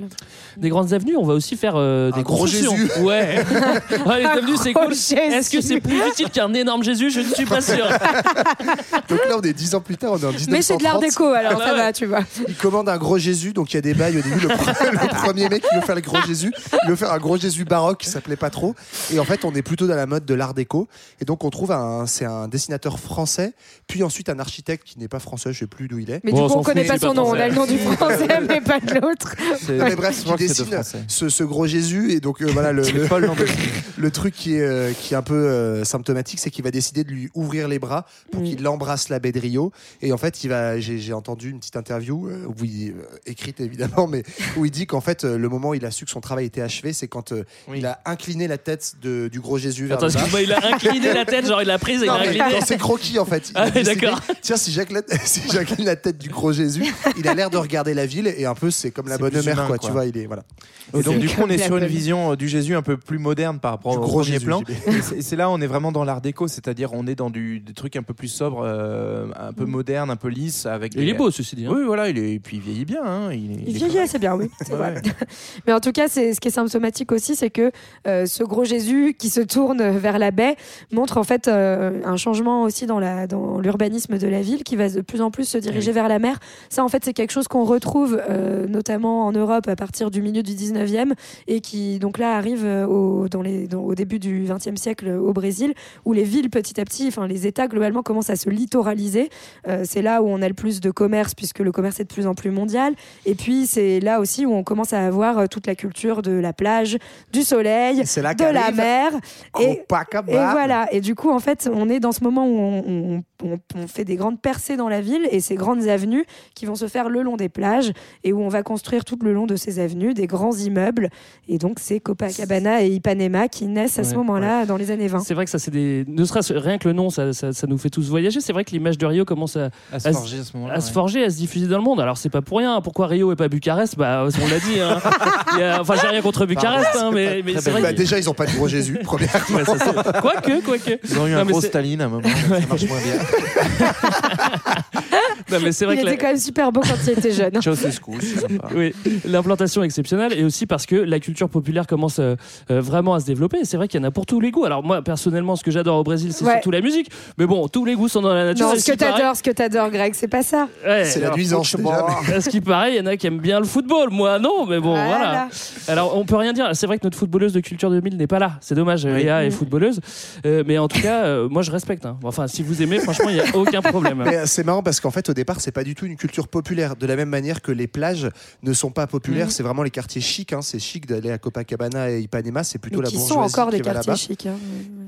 Des grandes avenues, on va aussi faire euh, des gros constructions. Jésus. Ouais. *laughs* ouais les avenues, c'est gros cool. Jésus. Est-ce que c'est plus utile qu'un énorme Jésus? Je ne suis pas sûr. *laughs* *laughs* Donc là, on est 10 ans plus tard, on est en 1930. Mais c'est de l'art déco, alors Ouais, ça va, tu vois. Il commande un gros Jésus, donc il y a des bails au début. Le, *laughs* le premier mec qui veut faire le gros Jésus, il veut faire un gros Jésus baroque qui s'appelait pas trop. Et en fait, on est plutôt dans la mode de l'art déco. Et donc, on trouve un, c'est un dessinateur français, puis ensuite un architecte qui n'est pas français, je sais plus d'où il est. Mais Bon, du on coup, s'en on connaît fout, pas son nom. On a le nom du français, *laughs* mais pas de l'autre. mais bref, je il dessine ce, ce gros Jésus et donc euh, voilà le, truc qui est, euh, qui est un peu euh, symptomatique, c'est qu'il va décider de lui ouvrir les bras pour Qu'il embrasse la baie de Rio. Et en fait, il va, j'ai, j'ai entendu une petite interview euh, où il, euh, écrite évidemment, mais où il dit qu'en fait, euh, le moment où il a su que son travail était achevé, c'est quand euh, Oui. il a incliné la tête de- du gros Jésus vers Attends, excuse-moi, il a incliné la tête, genre il l'a prise et il a incliné. dans ses croquis en fait. Il Ah d'accord. Tiens, si j'incline *laughs* si j'incline la tête du gros Jésus, il a l'air de regarder la ville et un peu c'est comme la C'est bonne mère humain, quoi, quoi. Tu vois, il est voilà. Et donc du coup, on est *laughs* sur une vision du Jésus un peu plus moderne par rapport au gros premier Jésus, plan. Et c'est- c'est là on est vraiment dans l'art déco, c'est-à-dire on est dans du, des trucs un peu plus sobres, euh, un peu modernes, un peu lisses, avec. Il des- est beau, ceci dit. hein. Oui, voilà, il est, et puis il vieillit bien. hein, il, est- Il est vieillit assez bien, oui. c'est Ouais, vrai. ouais. *laughs* Mais en tout cas, c'est ce qui est symptomatique aussi, c'est que euh, ce gros Jésus qui se tourne vers la baie montre en fait euh, un changement aussi dans la dans l'urbanisme de la ville qui va de plus en plus se diriger vers la mer. Ça, en fait, c'est quelque chose qu'on retrouve euh, notamment en Europe à partir du milieu du 19e et qui donc là arrive au, dans les, dans- au début du 20e siècle au Brésil, où les villes petit à petit, enfin les États globalement commencent à se littoraliser. Euh, c'est là où on a le plus de commerce puisque le commerce est de plus en plus mondial. Et puis c'est là aussi où on commence à avoir euh, toute la culture de la plage, du soleil, là de la mer. Et, voilà. Et du coup, en fait, on est dans ce moment où on, on- on- on fait des grandes percées dans la ville et ces grandes avenues qui vont se faire le long des plages et où on va construire tout le long de ces avenues des grands immeubles. Et donc, c'est Copacabana et Ipanema qui naissent à ce Ouais, moment-là, dans les années 20. C'est vrai que ça, c'est des. Ne serait-ce rien que le nom, ça, ça, ça nous fait tous voyager. C'est vrai que l'image de Rio commence à, À se à forger à ce se forger, à se diffuser dans le monde. Alors c'est pas pour rien. Pourquoi Rio et pas Bucarest? Bah on l'a dit. hein. *laughs* Il y a- Enfin j'ai rien contre Bucarest, hein, mais, mais Très c'est belle vrai. Bah, que- déjà, ils ont pas de gros Jésus, premièrement. Quoique, quoique. Ils ont eu Non, un gros Staline à un moment, ça marche moins bien. *laughs* Non, mais c'est vrai Il que était la- quand même super beau quand il était jeune. Ceausescu, c'est sympa. *laughs* Oui, l'implantation est exceptionnelle et aussi parce que la culture populaire commence euh, euh, vraiment à se développer. Et c'est vrai qu'il y en a pour tous les goûts. Alors moi personnellement, ce que j'adore au Brésil, c'est Ouais. surtout la musique. Mais bon, tous les goûts sont dans la nature. Non, ce que paraît- t'adores, ce que t'adores, Greg, c'est pas ça. Ouais, C'est la nuisance À ce qui paraît, il y en a qui aiment bien le football? Moi, non, mais bon, voilà. Voilà. Alors, on peut rien dire. C'est vrai que notre footballeuse de culture 2000 n'est pas là. C'est dommage. Oui. Léa est footballeuse. Euh, mais en tout cas, euh, moi, je respecte. hein. Enfin, si vous aimez, franchement, il n'y a aucun problème. Mais euh, c'est marrant parce qu'en fait, au départ, c'est pas du tout une culture populaire. De la même manière que les plages ne sont pas populaires, Mhm. c'est vraiment les quartiers chics. hein. C'est chic d'aller à Copacabana et Ipanema, c'est plutôt Mais la qui bourgeoisie sont encore des qui quartiers chics. hein.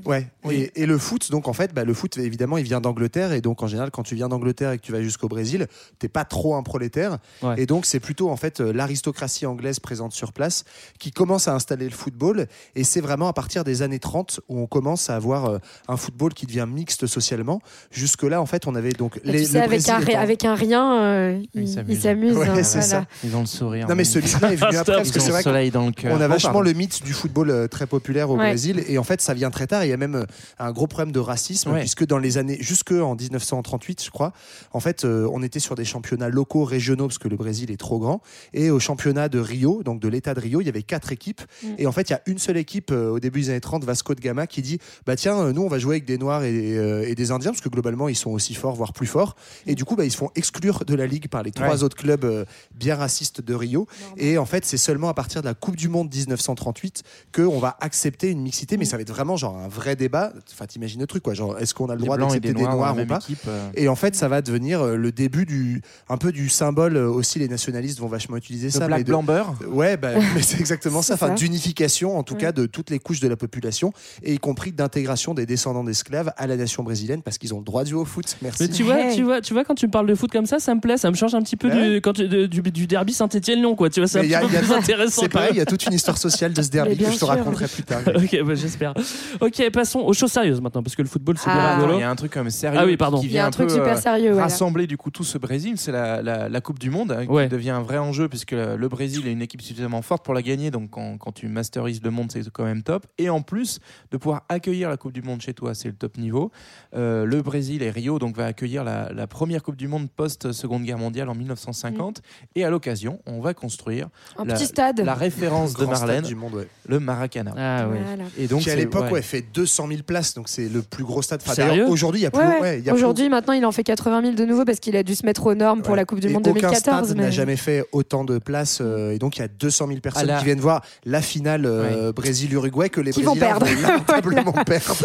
Ouais. Oui. Et, et le foot, donc en fait, bah, le foot, évidemment, il vient d'Angleterre. Et donc, en général, quand tu viens d'Angleterre et que tu vas jusqu'au Brésil, t'es pas trop un prolétaire. Ouais. Et donc, c'est plutôt en fait euh, l'aristocratie anglaise présente sur place qui commence à installer le football. Et c'est vraiment à partir des années 30 où on commence à avoir euh, un football qui devient mixte socialement. Jusque-là, en fait, on avait donc Et les. tu sais, le avec un, ri- étant- avec un rien, euh, Ils il s'amusent. il s'amuse. Ouais, hein, voilà. Ils ont le sourire. Non mais ce mythe-là est venu *laughs* après parce que c'est vrai le soleil dans le cœur. on a Oh, vachement le mythe du football euh, très populaire au Ouais. Brésil et en fait ça vient très tard. Il y a même euh, un gros problème de racisme Ouais. puisque dans les années jusque en 1938 je crois, en fait euh, on était sur des championnats locaux régionaux parce que le Brésil est trop grand et au championnat de Rio donc de l'État de Rio il y avait quatre équipes Mm. et en fait il y a une seule équipe euh, au début des années 30 Vasco de Gama qui dit bah tiens nous on va jouer avec des Noirs et, euh, et des Indiens parce que globalement ils sont aussi forts voire plus forts et du coup bah, ils se font exclure de la ligue par les trois Ouais. autres clubs euh, bien racistes de Rio et en fait, c'est seulement à partir de la Coupe du Monde 1938 qu'on va accepter une mixité, mais ça va être vraiment genre un vrai débat. Enfin, t'imagines le truc, quoi. Genre, est-ce qu'on a le Des droit d'accepter des des noirs, noirs, dans la ou pas équipe. euh. Et en fait, ça va devenir euh, le début du, un peu du symbole aussi. Les nationalistes vont vachement utiliser Le ça. black mais de-. Ouais, bah, *laughs* mais c'est exactement ça. Enfin, d'unification, en tout Ouais. cas, de toutes les couches de la population, et y compris d'intégration des descendants d'esclaves à la nation brésilienne, parce qu'ils ont le droit de jouer au foot. Merci. Mais tu vois, Hey. tu vois, tu vois, quand tu me parles de foot comme ça, ça me plaît, ça me change un petit peu Ouais. du, quand tu- de- du, du derby Saint-Étienne-Lyon, quoi. Tu vois, c'est un y a- peu y a- plus intéressant. C'est pareil, il y a toute une histoire sociale de ce derby bien que je te raconterai plus tard. *laughs* ok, bah, j'espère. Ok, passons aux choses sérieuses maintenant, parce que le football, c'est bien Ah. rigolo. Il y a un truc quand même sérieux Ah oui, pardon. qui Il y a vient un truc peu, super euh, sérieux. rassembler du coup tout ce Brésil, c'est la, la- la Coupe du Monde hein, Ouais. qui devient un vrai enjeu puisque le Brésil est une équipe suffisamment forte pour la gagner. Donc quand, quand tu masterises le monde, c'est quand même top. Et en plus de pouvoir accueillir la Coupe du Monde chez toi, c'est le top niveau. Euh, le Brésil et Rio donc va accueillir la, la première Coupe du Monde post Seconde Guerre mondiale en 1950. Et à l'occasion, on va construire Un la, petit stade. la référence de Marlène, du monde, ouais. le Maracana. Ah oui. Voilà. Et donc qui à l'époque ouais. ouais, fait 200 000 places, donc c'est le plus gros stade. D'ailleurs, Aujourd'hui, il y a plus. Ouais, ouais. ouais, il y a plus- Aujourd'hui, maintenant, il en fait 80 000 de nouveau parce qu'il a dû se mettre aux normes pour la Coupe du Et Monde aucun 2014. stade mais- n'a jamais fait autant de places euh, et donc il y a 200 000 personnes la- qui viennent voir la finale euh, Brésil-Uruguay que les Qui vont Brésiliens perdre. *laughs* lamentablement perdre.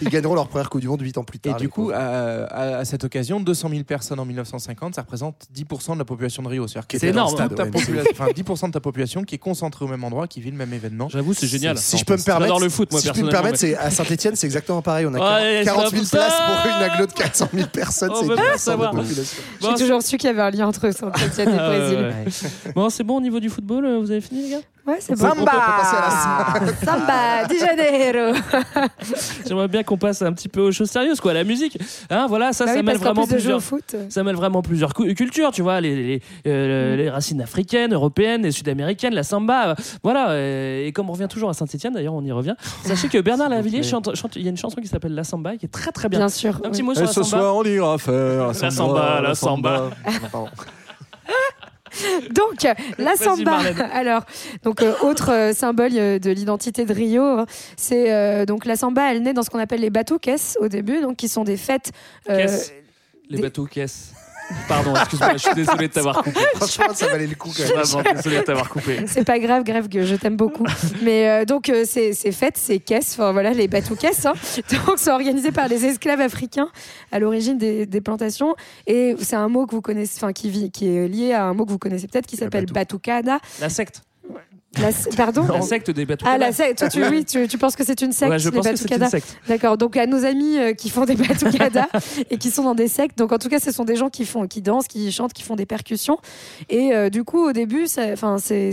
Ils gagneront leur première Coupe du Monde 8 ans plus Et tard. du les coup. À, à- à cette occasion, 200 000 personnes en 1950, ça représente 10% de la population de Rio. Le toute stade, ta ouais, enfin, 10% de ta population qui est concentrée au même endroit, qui vit le même événement. J'avoue, c'est génial. si je peux me permettre, le foot, moi, si je peux me permettre, c'est à Saint-Etienne, c'est exactement pareil. On a Ouais, 40 c'est 000 pas places pour une aglo de 400 000 personnes. On C'est veut pas 10% de savoir. la population. J'ai toujours su qu'il y avait un lien entre Saint-Etienne et le Ah, Brésil. Bon, c'est bon au niveau du football, euh, vous avez fini, les gars? Ouais, c'est On bon. on peut la Samba di Janeiro. J'aimerais bien qu'on passe un petit peu aux choses sérieuses, quoi, la musique. Hein, voilà, ça, Bah ça oui, mêle vraiment plus de plusieurs. foot. Ça mêle vraiment plusieurs cou- cultures, tu vois, les, les, euh, les racines africaines, européennes et sud-américaines, la samba. euh, voilà, euh, et comme on revient toujours à Saint-Etienne, d'ailleurs, on y revient. *laughs* Sachez que Bernard Lavillier chante, chante- il y a une chanson qui s'appelle La Samba qui est très très bien. Bien sûr. Un petit mot sur Et la ce samba. soir, on ira faire La samba, la samba. *laughs* Donc, la Vas-y, samba. *laughs* Alors, donc euh, autre euh, symbole euh, de l'identité de Rio, hein, c'est euh, donc la samba. Elle naît dans ce qu'on appelle les batuques au début, donc qui sont des fêtes. euh, Caisse. Les des- bateaux caisses. Pardon, excuse-moi, je suis désolé de t'avoir coupé. *laughs* Franchement, ça valait le coup quand même. Vraiment désolé de t'avoir coupé. C'est pas grave, grave, que je t'aime beaucoup. Mais euh, donc, euh, ces, ces fêtes, ces caisses, enfin voilà, les bateaux-caisses, hein, donc, sont organisées par les esclaves africains à l'origine des, des plantations. Et c'est un mot que vous connaissez, enfin, qui, vit, qui est lié à un mot que vous connaissez peut-être, qui s'appelle batucada. La secte. La- pardon La secte des bateaux. Ah, la secte. Toi, tu, oui, tu, tu penses que c'est une secte, Ouais, je les pense que c'est une batucadas secte. D'accord. Donc à nos amis euh, qui font des batucadas *laughs* et qui sont dans des sectes. Donc en tout cas, ce sont des gens qui font, qui dansent, qui chantent, qui font des percussions. Et euh, du coup, au début, enfin, c'est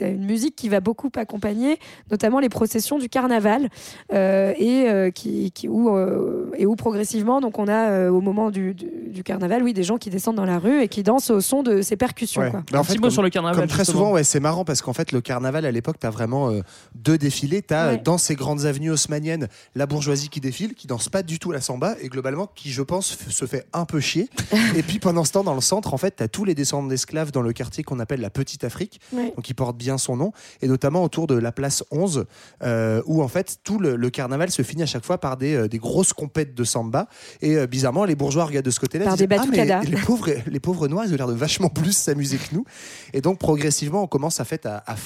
une musique qui va beaucoup accompagner, notamment les processions du carnaval euh, et euh, qui, qui- où euh, et où progressivement, donc on a euh, au moment du, du, du carnaval, oui, des gens qui descendent dans la rue et qui dansent au son de ces percussions. Ouais. quoi. Mais en Un fait, petit mot comme- sur le carnaval. Comme très justement. souvent, ouais, c'est marrant parce qu'en fait, le carnaval à l'époque, t'as vraiment euh, deux défilés. T'as Ouais. euh, dans ces grandes avenues haussmanniennes la bourgeoisie qui défile, qui danse pas du tout la samba et globalement qui, je pense, se fait un peu chier. *laughs* et puis pendant ce temps, dans le centre, en fait, t'as tous les descendants d'esclaves dans le quartier qu'on appelle la Petite Afrique, Ouais. donc qui porte bien son nom, et notamment autour de la place 11, euh, où en fait tout le, le carnaval se finit à chaque fois par des, euh, des grosses compètes de samba. Et euh, bizarrement, les bourgeois regardent de ce côté-là. Par disent, des Ah, mais les pauvres, les pauvres noirs, ils ont l'air de vachement plus s'amuser que nous. Et donc progressivement, on commence à, fait, à, à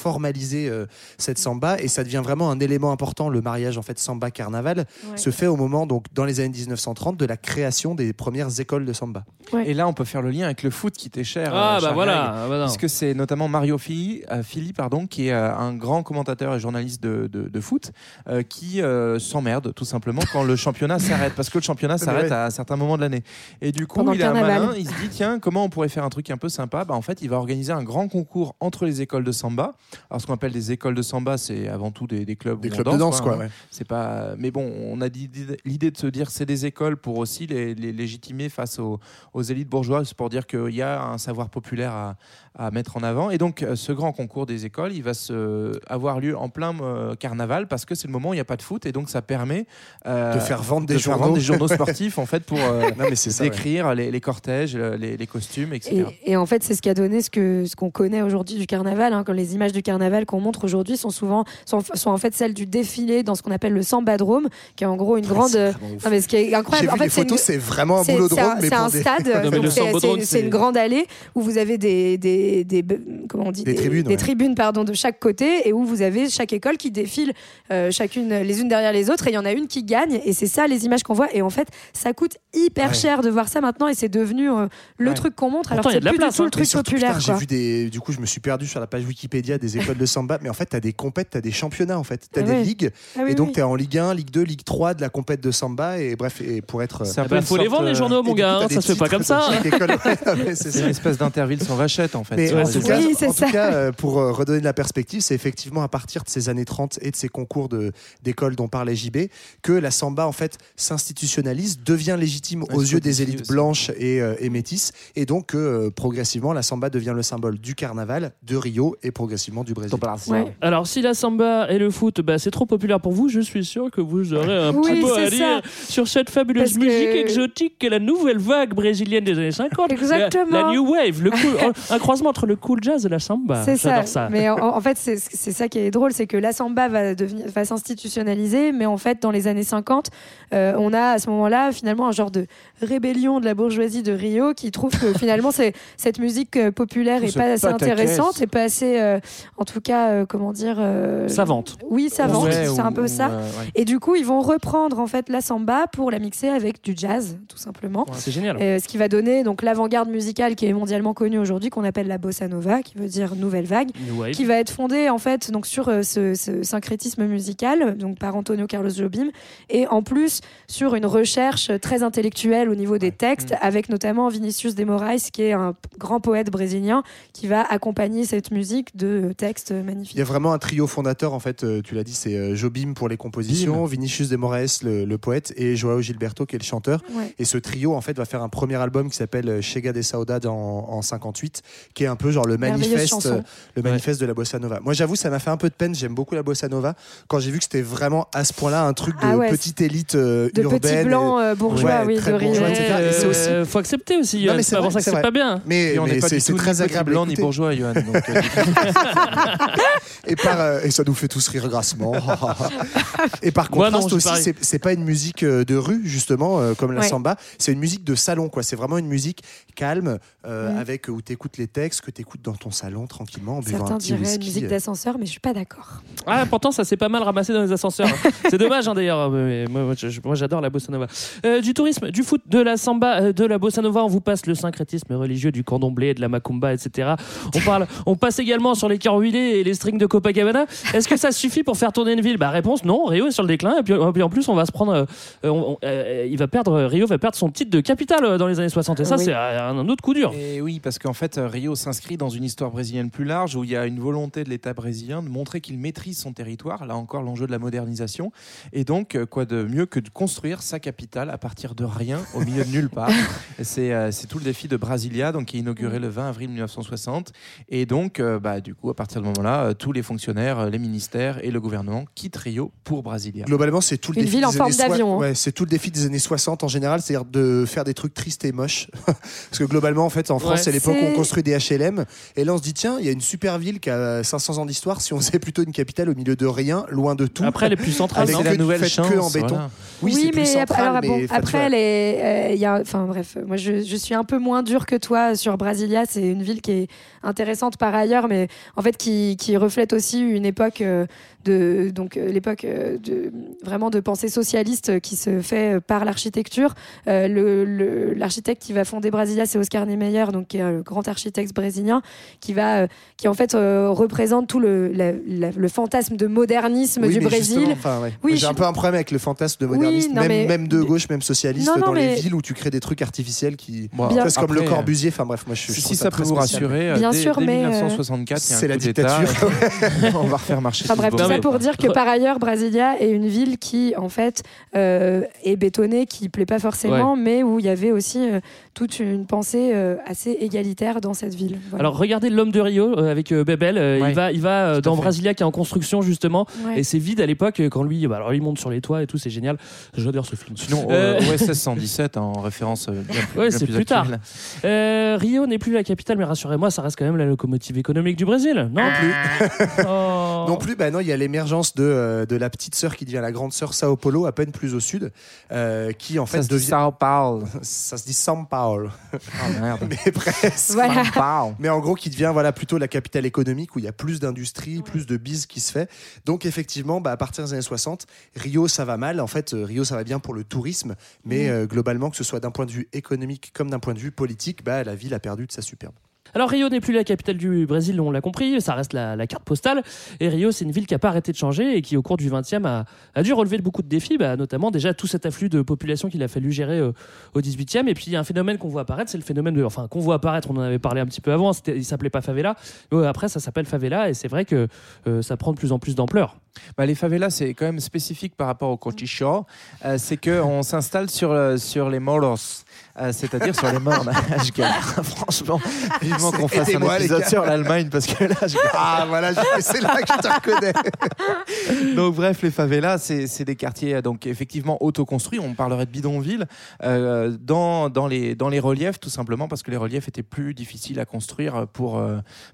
euh, cette samba et ça devient vraiment un élément important. Le mariage en fait samba carnaval Ouais. se fait au moment donc dans les années 1930 de la création des premières écoles de samba. Et là, on peut faire le lien avec le foot qui t'est cher. Ah, euh, bah voilà. Ah, bah. Puisque c'est notamment Mario Fili, euh, Fili, pardon, qui est euh, un grand commentateur et journaliste de, de- de foot, euh, qui euh, s'emmerde tout simplement quand le championnat s'arrête, parce que le championnat *laughs* s'arrête ouais. à un certain moment de l'année. Et du coup, Pendant il a un malin, il se dit tiens, comment on pourrait faire un truc un peu sympa? Bah en fait, il va organiser un grand concours entre les écoles de samba. Alors ce qu'on appelle des écoles de samba, c'est avant tout des, des clubs Des où on clubs de danse, quoi. hein. ouais. C'est pas. Mais bon, on a l'idée de se dire c'est des écoles pour aussi les, les légitimer face aux, aux élites bourgeoises, pour dire qu'il y a un savoir populaire à, à mettre en avant. Et donc, ce grand concours des écoles, il va se, avoir lieu en plein euh, carnaval parce que c'est le moment où il n'y a pas de foot et donc ça permet euh, De faire vendre des de faire journaux. vendre des journaux sportifs en fait pour euh, *laughs* Non, mais c'est ça. ouais. décrire les, les cortèges, les, les costumes, etc. Et, et en fait, c'est ce qui a donné ce que ce qu'on connaît aujourd'hui du carnaval. hein, quand les images du carnaval qu'on montre aujourd'hui sont souvent sont, sont en fait celles du défilé dans ce qu'on appelle le sambadrome, qui est en gros une grande. c'est vraiment ouf. Non, mais ce qui est J'ai incroyable. vu En fait, les c'est une- photos, c'est vraiment un boulot de c'est un, des- stade, *laughs* c'est- une grande allée où vous avez des, des, des, comment on dit, Des tribunes, ouais. tribunes, pardon, de chaque côté et où vous avez chaque école qui défile euh, chacune les unes derrière les autres et il y en a une qui gagne et c'est ça les images qu'on voit et en fait ça coûte hyper Ouais. cher de voir ça maintenant et c'est devenu euh, le Ouais. truc qu'on montre alors Pourtant, c'est la plus place, du tout hein. le truc surtout, populaire J'ai vu des. Du coup, je me suis perdu sur la page Wikipédia des *laughs* écoles de samba, mais en fait, tu as des compètes, tu as des championnats, en fait. Tu as Ah des ligues. Ah oui, et donc, oui. tu es en Ligue 1, Ligue 2, Ligue 3 de la compète de samba. Et bref, et pour être. C'est un peu ben, une faut les vendre les euh, journaux, mon gars. coup, hein, ça se fait pas comme ça. *laughs* c'est une espèce d'interville sans vachette en fait. Mais Ouais, en, c'est tout ça. cas, en tout cas, euh, pour euh, redonner de la perspective, c'est effectivement à partir de ces années 30 et de ces concours d'école dont parlait JB que la samba en fait s'institutionnalise, devient légitime aux yeux des élites blanches et, et métisses, et donc que progressivement la samba devient le symbole du carnaval, de Rio et progressivement du Brésil. Ouais. Alors, si la samba et le foot, bah, c'est trop populaire pour vous, je suis sûr que vous aurez un Oui, petit mot à ça. dire sur cette fabuleuse Parce que- musique exotique qu'est la nouvelle vague brésilienne des années 50. Exactement. La, la new wave, le cool- *laughs* un croisement entre le cool jazz et la samba. C'est ça. Ça. Mais en, en fait, c'est ça qui est drôle, c'est que la samba va, devenir- va s'institutionnaliser, mais en fait, dans les années 50, euh, on a à ce moment-là finalement un genre de rébellion de la bourgeoisie de Rio qui trouve que finalement c'est cette musique euh, populaire est pas assez intéressante et pas assez, euh, en tout cas, euh, comment dire, euh, Savante. Oui, savante. Ouais, c'est un peu ou, ça. euh, ouais. Et du coup, ils vont reprendre en fait la samba pour la mixer avec du jazz, tout simplement. Ouais, C'est génial. Euh, ce qui va donner donc l'avant-garde musicale qui est mondialement connue aujourd'hui, qu'on appelle la bossa nova, qui veut dire nouvelle vague, qui va être fondée en fait donc sur ce, ce syncrétisme musical, donc par Antonio Carlos Jobim, et en plus sur une recherche très intellectuelle au niveau des textes, avec notamment Vinicius de Moraes, qui est un grand poète brésilien, qui va accompagner cette musique de textes magnifiques. Il y a vraiment un trio fondateur, en fait, euh, tu l'as dit, c'est euh, Jobim pour les compositions, Vinicius de Moraes, le, le poète, et Joao Gilberto, qui est le chanteur. Ouais. Et ce trio, en fait, va faire un premier album qui s'appelle euh, Chega de Saudade en, en 58, qui est un peu genre le manifeste, euh, le manifeste de la bossa nova. Moi, j'avoue, ça m'a fait un peu de peine. J'aime beaucoup la bossa nova. Quand j'ai vu que c'était vraiment à ce point-là un truc de Ah ouais, petite élite euh, De urbaine. blancs et- euh, bourgeois, Ouais, oui, très de bourgeois, etc. Et c'est aussi- Euh, faut accepter aussi. Non, Johan. mais C'est pas pour ça que c'est pas bien. Mais, on n'est pas c'est très ni agréable. blanc ni bourgeois, Johan. *laughs* Euh, et, par, euh, et ça nous fait tous rire grassement. *laughs* et par Moi, non, contraste c'est aussi, c'est- c'est pas une musique euh, de rue, justement, euh, comme la Ouais. samba. C'est une musique de salon, quoi. C'est vraiment une musique calme, euh, avec où tu écoutes les textes, que tu écoutes dans ton salon tranquillement, en buvant Certains un petit une whisky. musique d'ascenseur, mais je suis pas d'accord. Ah, pourtant, ça s'est pas mal ramassé dans les ascenseurs. *laughs* c'est dommage, hein, d'ailleurs. mais Moi, moi, je- moi, j'adore la bossa nova. Euh, du tourisme, du foot, de la samba, de la bossa nova, on vous passe le syncrétisme religieux du candomblé, de la macumba, etc. On parle, on passe également sur les cœurs huilés et les strings de Copacabana. Est-ce que ça suffit pour faire tourner une ville? Bah, réponse non. Rio est sur le déclin. Et puis, et puis en plus, on va se prendre. euh, on- on- euh, il va perdre. Rio va perdre son titre de capitale euh, dans les années 60. Et ça, Oui. c'est un, un autre coup dur. Et oui, parce qu'en fait, Rio s'inscrit dans une histoire brésilienne plus large où il y a une volonté de l'État brésilien de montrer qu'il maîtrise son territoire. Là encore, l'enjeu de la modernisation. Et donc, quoi de mieux que de construire sa capitale à partir de rien, au milieu de nulle part? *laughs* C'est euh, tout le défi de Brasilia, donc, qui est inauguré le 20 avril 1960. Et donc, euh, bah, du coup, à partir de moment-là, euh, tous les fonctionnaires, euh, les ministères et le gouvernement quittent Rio pour Brasilia. Globalement, c'est tout le Une défi ville des en forme d'avion, hein. Ouais, c'est tout le défi des années 60 en général, c'est-à-dire de faire des trucs tristes et moches. *laughs* Parce que globalement, en fait, en France, Ouais. c'est l'époque où on construit des HLM. Et là, on se dit, tiens, il y a une super ville qui a 500 ans d'histoire. Si on faisait plutôt une capitale au milieu de rien, loin de tout. Après, les plus centrales. Avec que la du nouvelle fait chance. que en béton. voilà. Oui, c'est plus mais ap- central, alors, mais bon, après, elle euh, il y a, enfin bref, moi je, je suis un peu moins dure que toi sur Brasilia. C'est une ville qui est intéressante par ailleurs, mais en fait qui, qui reflète aussi une époque euh, de, donc euh, l'époque euh, de vraiment de pensée socialiste qui se fait par l'architecture. Euh, le- le- L'architecte qui va fonder Brasilia, c'est Oscar Niemeyer, donc qui est le grand architecte brésilien, qui va, qui en fait euh, représente tout le, la- la- le fantasme de modernisme Oui, du mais Brésil. justement, enfin, ouais. Oui, J'ai je- un peu un problème avec le fantasme de Oui, modernisme, non, même, mais- même de gauche, même socialiste, Non, non, dans les villes où tu crées des trucs artificiels qui. Bon, Bien. Comme le Corbusier. Enfin bref, moi je, Si, ça peut vous rassurer, Bien dès, sûr, dès mais, euh, 1964, il y a un C'est la dictature. *laughs* on va refaire marcher. Enfin tout bref, tout ça pour dire que par ailleurs, Brasilia est une ville qui, en fait, euh, est bétonnée, qui plaît pas forcément, mais où il y avait aussi euh, toute une pensée euh, assez égalitaire dans cette ville. Voilà. Alors regardez l'homme de Rio euh, avec euh, Bebel, euh, Ouais, il va, il va euh, dans. Brasilia qui est en construction justement Ouais. et c'est vide à l'époque quand lui, bah, alors il monte sur les toits et tout, c'est génial. J'adore ce film. Sinon, OSS 117 *laughs* en référence euh, bien plus, Ouais, bien plus plus tard. Euh, Rio n'est plus la capitale, mais rassurez-moi, ça reste quand même la locomotive économique du Brésil, non? Plus. Oh. *laughs* Non plus, bah non, il y a l'émergence de, euh, de la petite sœur qui devient la grande sœur Sao Paulo, à peine plus au sud, euh, qui en fait Ça se dit devient. Sao Paulo. *laughs* Ça se dit São Paulo, Ah merde. *laughs* mais presque. Voilà. Sao Paulo. Mais en gros, qui devient voilà plutôt la capitale économique où il y a plus d'industrie, plus de bise qui se fait. Donc effectivement, bah, à partir des années 60, Rio ça va mal. En fait, Rio ça va bien pour le tourisme, mais euh, globalement, que ce soit d'un point de vue économique comme d'un point de vue politique, bah, la ville a perdu de sa superbe. Alors Rio n'est plus la capitale du Brésil, on l'a compris, ça reste la, carte postale. Et Rio, c'est une ville qui n'a pas arrêté de changer et qui, au cours du 20e, a, dû relever beaucoup de défis, bah, notamment déjà tout cet afflux de population qu'il a fallu gérer euh, au 18e. Et puis il y a un phénomène qu'on voit apparaître, c'est le phénomène de, enfin qu'on voit apparaître, on en avait parlé un petit peu avant, il s'appelait pas favela, mais après ça s'appelle favela et c'est vrai que euh, ça prend de plus en plus d'ampleur. Bah, les favelas, c'est quand même spécifique par rapport au cochicho. Euh, c'est qu'on s'installe sur, euh, sur les moros, euh, c'est-à-dire sur les morts. *laughs* *laughs* je galère. Franchement, vivement qu'on fasse un épisode sur l'Allemagne parce que là, je. Ah voilà, c'est là que je te reconnais. *laughs* donc bref, les favelas, c'est des quartiers euh, donc effectivement autoconstruits. On parlerait de bidonville dans, dans, les, dans les reliefs, tout simplement parce que les reliefs étaient plus difficiles à construire pour,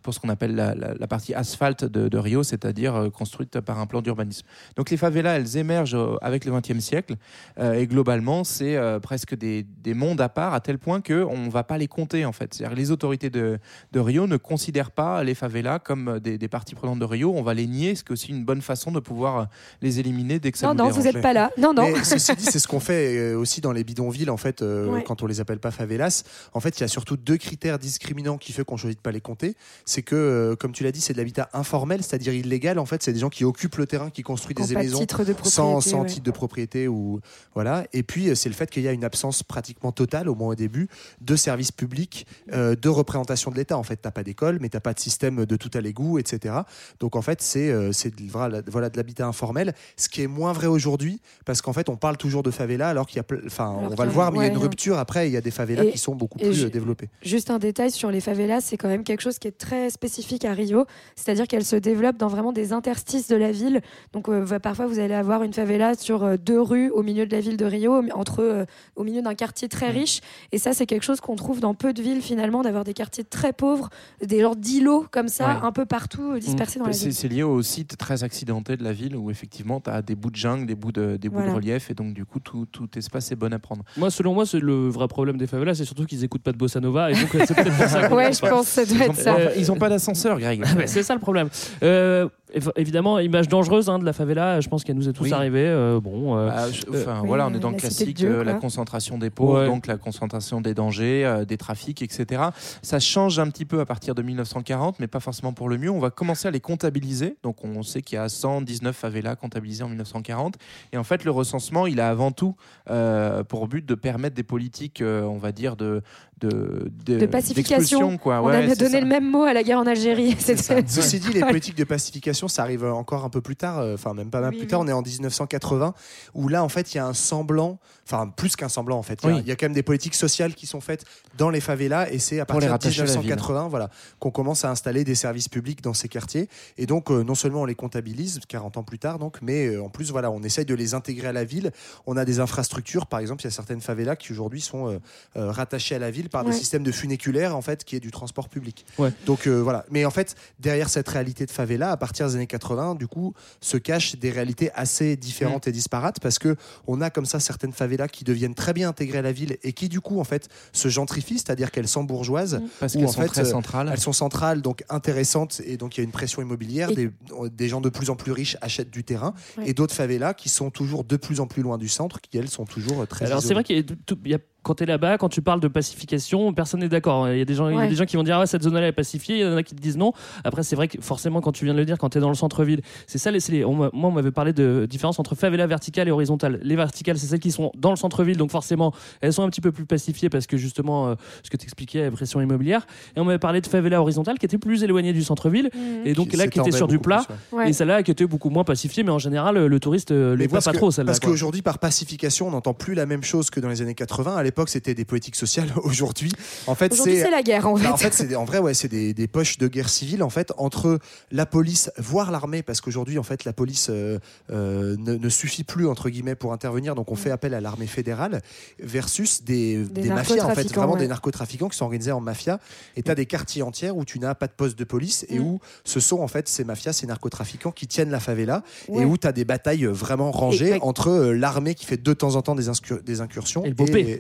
pour ce qu'on appelle la, la- la partie asphalte de, de Rio, c'est-à-dire construite par un plan d'urbanisme. Donc les favelas, elles émergent euh, avec le XXe siècle euh, et globalement, c'est euh, presque des, des mondes à part à tel point qu'on ne va pas les compter en fait. C'est-à-dire que les autorités de, de Rio ne considèrent pas les favelas comme des, des parties prenantes de Rio. On va les nier, ce qui est aussi une bonne façon de pouvoir les éliminer dès que ça Non, nous non, vous n'êtes pas là. Non, non. Mais ceci dit, c'est ce qu'on fait aussi dans les bidonvilles, en fait, euh, Ouais. quand on les appelle pas favelas. En fait, il y a surtout deux critères discriminants qui fait qu'on choisit de pas les compter. C'est que, comme tu l'as dit, c'est de l'habitat informel, c'est-à-dire illégal. En fait, c'est des gens qui occupent le terrain, qui ont des maisons de sans, propriété, sans ouais. titre de propriété ou voilà. Et puis, euh, c'est le fait qu'il y a une absence pratiquement totale, au moins au début, de services publics, euh, de représentation de l'État. En fait, t'as pas d'école, mais t'as pas de système de tout à l'égout, etc. Donc, en fait, c'est euh, voilà, voilà de l'habitat informel, ce qui est moins vrai aujourd'hui, parce qu'en fait, on parle toujours de favela, alors qu'il y a, enfin, on va le voir, mais il y a une rupture. Après, il y a des favelas Et- qui sont beaucoup plus je- développées. Juste un détail sur les favelas, c'est quand même quelque chose qui est très spécifique à Rio, c'est-à-dire qu'elles se développent dans vraiment des interstices de la ville. Donc euh, parfois vous allez avoir une favela sur euh, deux rues au milieu de la ville de Rio, entre euh, au milieu d'un quartier très riche. Et ça c'est quelque chose qu'on trouve dans peu de villes finalement, d'avoir des quartiers très pauvres, des genres d'îlots comme ça, Ouais. un peu partout dispersés dans la ville. c'est lié au site très accidenté de la ville où effectivement tu as des bouts de jungle, des bouts de, des bouts Voilà. de relief et donc du coup tout, tout espace est bon à prendre. Moi, selon moi, c'est le vrai problème des favelas, c'est surtout qu'ils écoutent pas de bossa nova et donc c'est peut-être pour ça. *laughs* qu'on Ouais, je pas. pense que ça doit Ils être ont, ça. enfin, ils ont pas d'ascenseur, Greg. *laughs* Ah, mais c'est ça le problème. Euh, évidemment, image dangereuse hein, de la favela, je pense qu'elle nous est tous Oui. arrivée. euh, bon, euh, Bah, je- enfin, Oui, voilà, on euh, est dans le classique, Dieu, euh, la concentration des pauvres, Ouais. donc la concentration des dangers, euh, des trafics, etc. Ça change un petit peu à partir de 1940, mais pas forcément pour le mieux. On va commencer à les comptabiliser. Donc on sait qu'il y a 119 favelas comptabilisées en 1940. Et en fait, le recensement, il a avant tout euh, pour but de permettre des politiques, euh, on va dire, de, de, De pacification. On Ouais, avait c'est donné ça. le même mot à la guerre en Algérie. *laughs* C'était- Ceci dit, les politiques de pacification, ça arrive encore un peu plus tard, euh, enfin même pas mal Oui, plus oui. tard, on est en 1980, où là en fait il y a un semblant, enfin plus qu'un semblant en fait, il y a- Oui. il y, a quand même des politiques sociales qui sont faites dans les favelas et c'est à Pour partir de rattacher à la ville. 1980 voilà, qu'on commence à installer des services publics dans ces quartiers. Et donc euh, non seulement on les comptabilise 40 ans plus tard, donc, mais euh, en plus voilà, on essaye de les intégrer à la ville. On a des infrastructures, par exemple, il y a certaines favelas qui aujourd'hui sont euh, euh, rattachées à la ville par des systèmes de funiculaire en fait, qui est du transport public. Ouais. Donc euh, voilà. Mais en fait, derrière cette réalité de favela, à partir des années 80, du coup, se cachent des réalités assez différentes et disparates parce que on a comme ça certaines favelas qui deviennent très bien intégrées à la ville et qui du coup en fait se gentrifient, c'est-à-dire qu'elles s'embourgeoisent. Parce ou qu'elles en sont fait, très euh, centrales. Elles sont centrales, donc intéressantes, et donc il y a une pression immobilière. Et- Des, des gens de plus en plus riches achètent du terrain, Ouais. et d'autres favelas qui sont toujours de plus en plus loin du centre, qui elles sont toujours très. Alors c'est vrai qu'il y a tout- il y a- quand tu es là-bas, quand tu parles de pacification, personne n'est d'accord. Il y a des gens, il y a des gens qui vont dire ah ouais, cette zone-là est pacifiée, il y en a qui te disent non. Après c'est vrai que forcément quand tu viens de le dire, quand tu es dans le centre-ville, c'est ça. Les, c'est les- on m'a- moi on m'avait parlé de différence entre favela verticale et horizontale. Les verticales c'est celles qui sont dans le centre-ville, donc forcément elles sont un petit peu plus pacifiées parce que justement euh, ce que tu expliquais, la pression immobilière. Et on m'avait parlé de favela horizontale qui était plus éloignée du centre-ville Mhm. et donc Qui là qui était sur du plat. plus, ouais. Ouais. Et celle-là qui était beaucoup moins pacifiée, mais en général le touriste euh, les voit parce pas que- trop celle-là. Parce qu'aujourd'hui, par pacification, on n'entend plus la même chose que dans les années 80. À l'époque, c'était des politiques sociales. *laughs* Aujourd'hui, en fait, Aujourd'hui, c'est la guerre en fait. Bah, en fait, c'est des- en vrai, ouais, c'est des, des poches de guerre civile en fait entre la police, voire l'armée, parce qu'aujourd'hui, en fait, la police euh, euh, ne, ne suffit plus entre guillemets pour intervenir, donc on fait appel à l'armée fédérale versus des, Des des mafias en fait, vraiment ouais. des narcotrafiquants qui sont organisés en mafia. Et t'as des quartiers entiers où tu n'as pas de poste de police et Mm. où ce sont en fait ces mafias, ces narcotrafiquants qui tiennent la favela Ouais. et où tu as des batailles vraiment rangées Et- entre euh, l'armée qui fait de temps en temps des, inscur- des incursions Et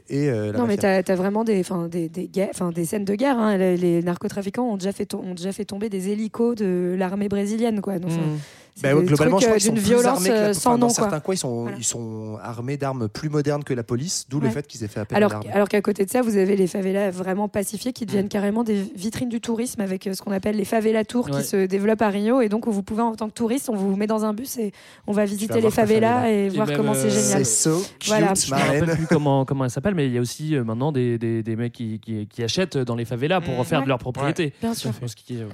et, et, euh, la Non, mais as vraiment des, enfin, des, des, guerres- enfin, des scènes de guerre. hein. Les, les narcotrafiquants ont déjà, fait to- ont déjà fait tomber des hélicos de l'armée brésilienne. Quoi. Donc, enfin, Bah ouais, globalement, trucs, je crois euh, qu'ils sont d'une plus violence armés que la- euh, enfin, sans dans nom. quoi. certains coins, ils sont, ils sont armés d'armes plus modernes que la police, d'où le fait qu'ils aient fait appel à Alors, l'arme. alors qu'à côté de ça, vous avez les favelas vraiment pacifiés qui Mm. deviennent carrément des vitrines du tourisme avec euh, ce qu'on appelle les favela tours Ouais. qui se développent à Rio. Et donc, où vous pouvez, en tant que touriste, on vous met dans un bus et on va visiter les favelas favela. et, Et voir même, comment euh, c'est génial. C'est so cute, Voilà. Je me rappelle marraine. plus comment, comment elle s'appelle, mais il y a aussi euh, maintenant des, des, des mecs qui, qui, qui achètent dans les favelas pour Mmh. en faire Ouais. de leur propriété. Bien sûr.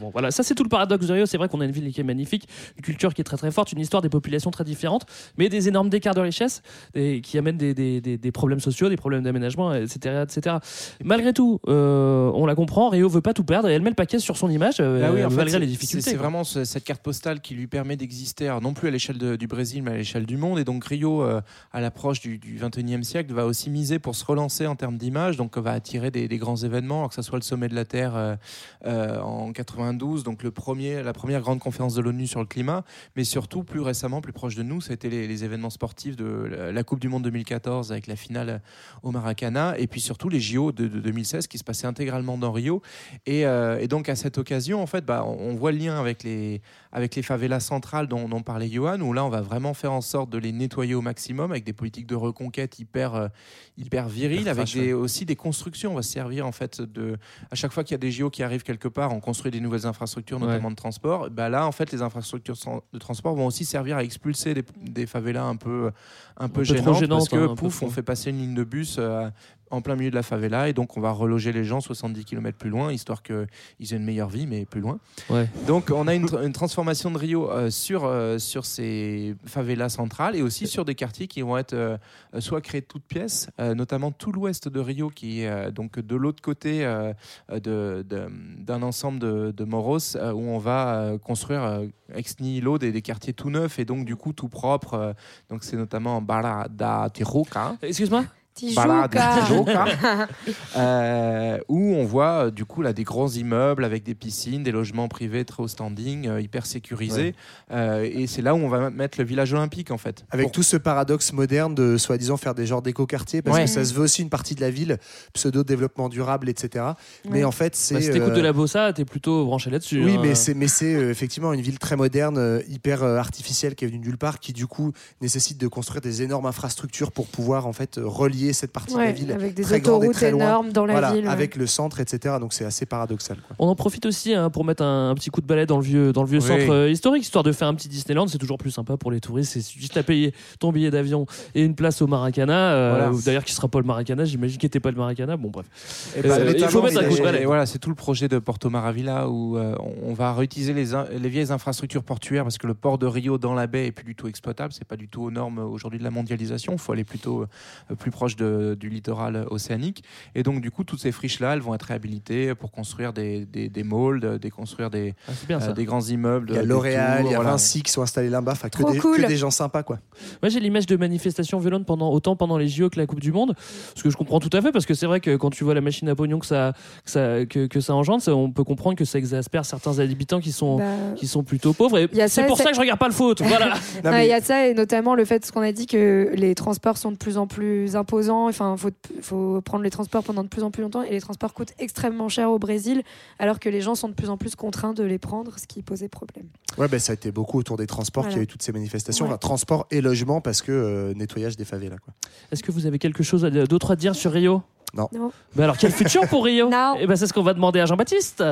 Bon, voilà. Ça, c'est tout le paradoxe de Rio. C'est vrai qu'on a une ville qui est magnifique, une culture qui est très très forte, une histoire des populations très différentes, mais des énormes écarts de richesse et qui amènent des, des, des, des problèmes sociaux, des problèmes d'aménagement, etc., etc. Malgré tout, euh, on la comprend, Rio veut pas tout perdre et elle met le paquet sur son image euh, Bah oui, en fait, malgré les difficultés. C'est vraiment ce- cette carte postale qui lui permet d'exister, non plus à l'échelle du Brésil, mais à l'échelle du monde. Et donc Rio, euh, à l'approche du, du 21e siècle, va aussi miser pour se relancer en termes d'image. Donc va attirer des, grands événements, alors que ce soit le sommet de la Terre en 92, donc le premier, la première grande conférence de l'ONU sur le climat, mais surtout plus récemment, plus proche de nous, ça a été les, les événements sportifs de la, Coupe du Monde 2014 avec la finale au Maracana, et puis surtout les JO de, de 2016 qui se passaient intégralement dans Rio. Et, euh, et donc à cette occasion, en fait, bah, on, on voit le lien avec les, avec les favelas centrales dont, dont parlait Johan, où là on va vraiment faire en sorte de les nettoyer au maximum avec des politiques de reconquête hyper, euh, hyper viriles, Hyper avec des, aussi des constructions. On va se servir en fait de. À chaque fois qu'il y a des JO qui arrivent quelque part, on construit des nouvelles infrastructures, notamment de transport. Bah là, en fait, les infrastructures de transport vont aussi servir à expulser des, des favelas un peu, un peu, peu trop gênantes, gênantes, parce que hein, un pouf, on fait passer une ligne de bus. euh, en plein milieu de la favela et donc on va reloger les gens 70 km plus loin histoire qu'ils aient une meilleure vie mais plus loin Ouais. donc on a une, tr- une transformation de Rio euh, sur, euh, sur ces favelas centrales et aussi sur des quartiers qui vont être euh, soit créés de toutes pièces, notamment tout l'ouest de Rio qui est donc de l'autre côté de- d'un ensemble de, de Moros où on va construire ex nihilo des, des quartiers tout neufs et donc du coup tout propres. euh, donc c'est notamment Barra da Tijuca. Excuse-moi? Barra da Tijuca. Tijuca. Euh, où on voit euh, du coup là des grands immeubles avec des piscines, des logements privés très haut standing, euh, hyper sécurisés. Euh, et c'est là où on va mettre le village olympique en fait. Avec Pour- tout ce paradoxe moderne de soi-disant faire des genres d'éco-quartiers, parce Ouais. que ça se veut aussi une partie de la ville, pseudo-développement durable, etc. Mais Ouais. en fait, c'est. Bah, si t'écoutes euh, de la bossa, t'es plutôt branché là-dessus. Oui, hein. mais c'est mais c'est euh, effectivement une ville très moderne, euh, hyper euh, artificielle qui est venue nulle part, qui du coup nécessite de construire des énormes infrastructures pour pouvoir en fait euh, relier cette partie de la Ouais, ville avec des très grande et autoroutes loin. énormes dans la Voilà, ville. ouais. avec le centre, etc. Donc c'est assez paradoxal. Quoi. On en profite aussi hein, pour mettre un, un petit coup de balai dans le vieux, dans le vieux Oui. centre euh, historique, histoire de faire un petit Disneyland. C'est toujours plus sympa pour les touristes. C'est juste à payer ton billet d'avion et une place au Maracana. euh, Voilà. D'ailleurs, qui sera pas le Maracana. J'imagine qu'il n'était pas le Maracana. Bon, bref. Et Euh, bah, il faut mettre un coup de et- balai. et voilà, c'est tout le projet de Porto Maravilla où euh, on va réutiliser les, les vieilles infrastructures portuaires parce que le port de Rio dans la baie est plus du tout exploitable. C'est pas du tout aux normes aujourd'hui de la mondialisation. Il faut aller plutôt euh, plus proche de- du littoral océanique. Et donc, du coup, toutes ces friches-là, elles vont être réhabilitées pour construire des, des, des malls, de- des construire des, Ah, bien euh, des grands immeubles. Il y a L'Oréal, il y a. Vinci qui sont installés là-bas, enfin que des, cool. que des gens sympas quoi. Moi, j'ai l'image de manifestations violentes pendant, autant pendant les JO que la Coupe du Monde. Ce que je comprends tout à fait, parce que c'est vrai que quand tu vois la machine à pognon que ça, que ça, que, que ça engendre, ça- on peut comprendre que ça exaspère certains habitants qui sont, Bah, qui sont plutôt pauvres. Et c'est pour ça que je regarde pas le foot. Voilà. *laughs* Mais- Il y a ça et notamment le fait ce qu'on a dit que les transports sont de plus en plus imposants. Enfin, faut, faut prendre les transports pendant de plus en plus longtemps et les transports coûtent extrêmement cher au Brésil, alors que les gens sont de plus en plus contraints de les prendre, ce qui posait problème. Ouais, ben ça a été beaucoup autour des transports Voilà. qu'il y a eu toutes ces manifestations, Ouais. Enfin, transport et logement parce que euh, nettoyage des favelas quoi. Est-ce que vous avez quelque chose d'autre à dire sur Rio? Non. Non. Bah alors, quel futur pour Rio? Non. Eh ben, c'est ce qu'on va demander à Jean-Baptiste.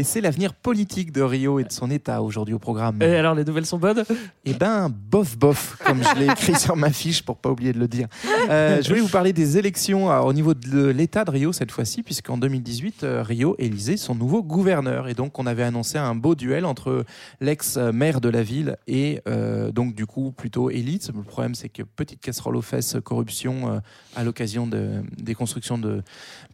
Et c'est l'avenir politique de Rio et de son État aujourd'hui au programme. Et alors, les nouvelles sont bonnes? Eh ben, bof, bof, comme je l'ai écrit sur ma fiche pour pas oublier de le dire. Euh, je voulais vous parler des élections alors, au niveau de l'État de Rio cette fois-ci, puisqu'en 2018, euh, Rio élisait son nouveau gouverneur. Et donc, on avait annoncé un beau duel entre l'ex-maire de la ville et euh, donc, du coup, plutôt élite. Le problème, c'est que petite casserole aux fesses, corruption euh, à l'occasion de, des constructions de,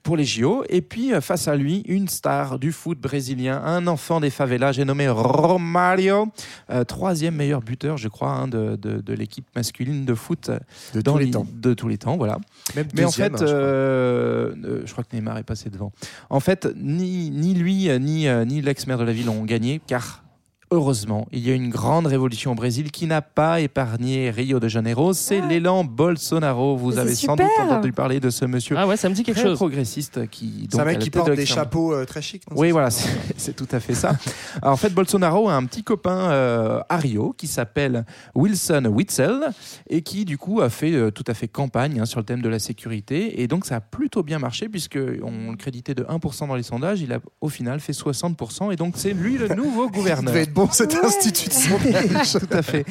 pour les JO. Et puis, euh, face à lui, une star du foot brésilien, un enfant des favelas, j'ai nommé Romario, euh, troisième meilleur buteur, je crois, hein, de, de- de l'équipe masculine de foot De dans tous les temps. De tous les temps, voilà. Même Mais en fait, hein, je crois. euh, euh, je crois que Neymar est passé devant. En fait, ni, ni lui, euh, ni, euh, ni l'ex-maire de la ville ont gagné, car heureusement, il y a une grande révolution au Brésil qui n'a pas épargné Rio de Janeiro. C'est l'élan Bolsonaro. Vous avez sans doute entendu parler de ce monsieur Ah ouais, ça me dit quelque très chose. progressiste qui. C'est un mec qui porte de des chapeaux euh, très chics. oui, voilà, c'est tout à fait ça. *laughs* Alors, en fait, Bolsonaro a un petit copain euh, à Rio qui s'appelle Wilson Witzel et qui, du coup, a fait euh, tout à fait campagne hein, sur le thème de la sécurité. Et donc, ça a plutôt bien marché puisque on le créditait de 1% dans les sondages. Il a, au final, fait 60%. Et donc, c'est lui le nouveau *laughs* gouverneur. Bon cet institut de sondage. *laughs* *laughs* Tout à fait.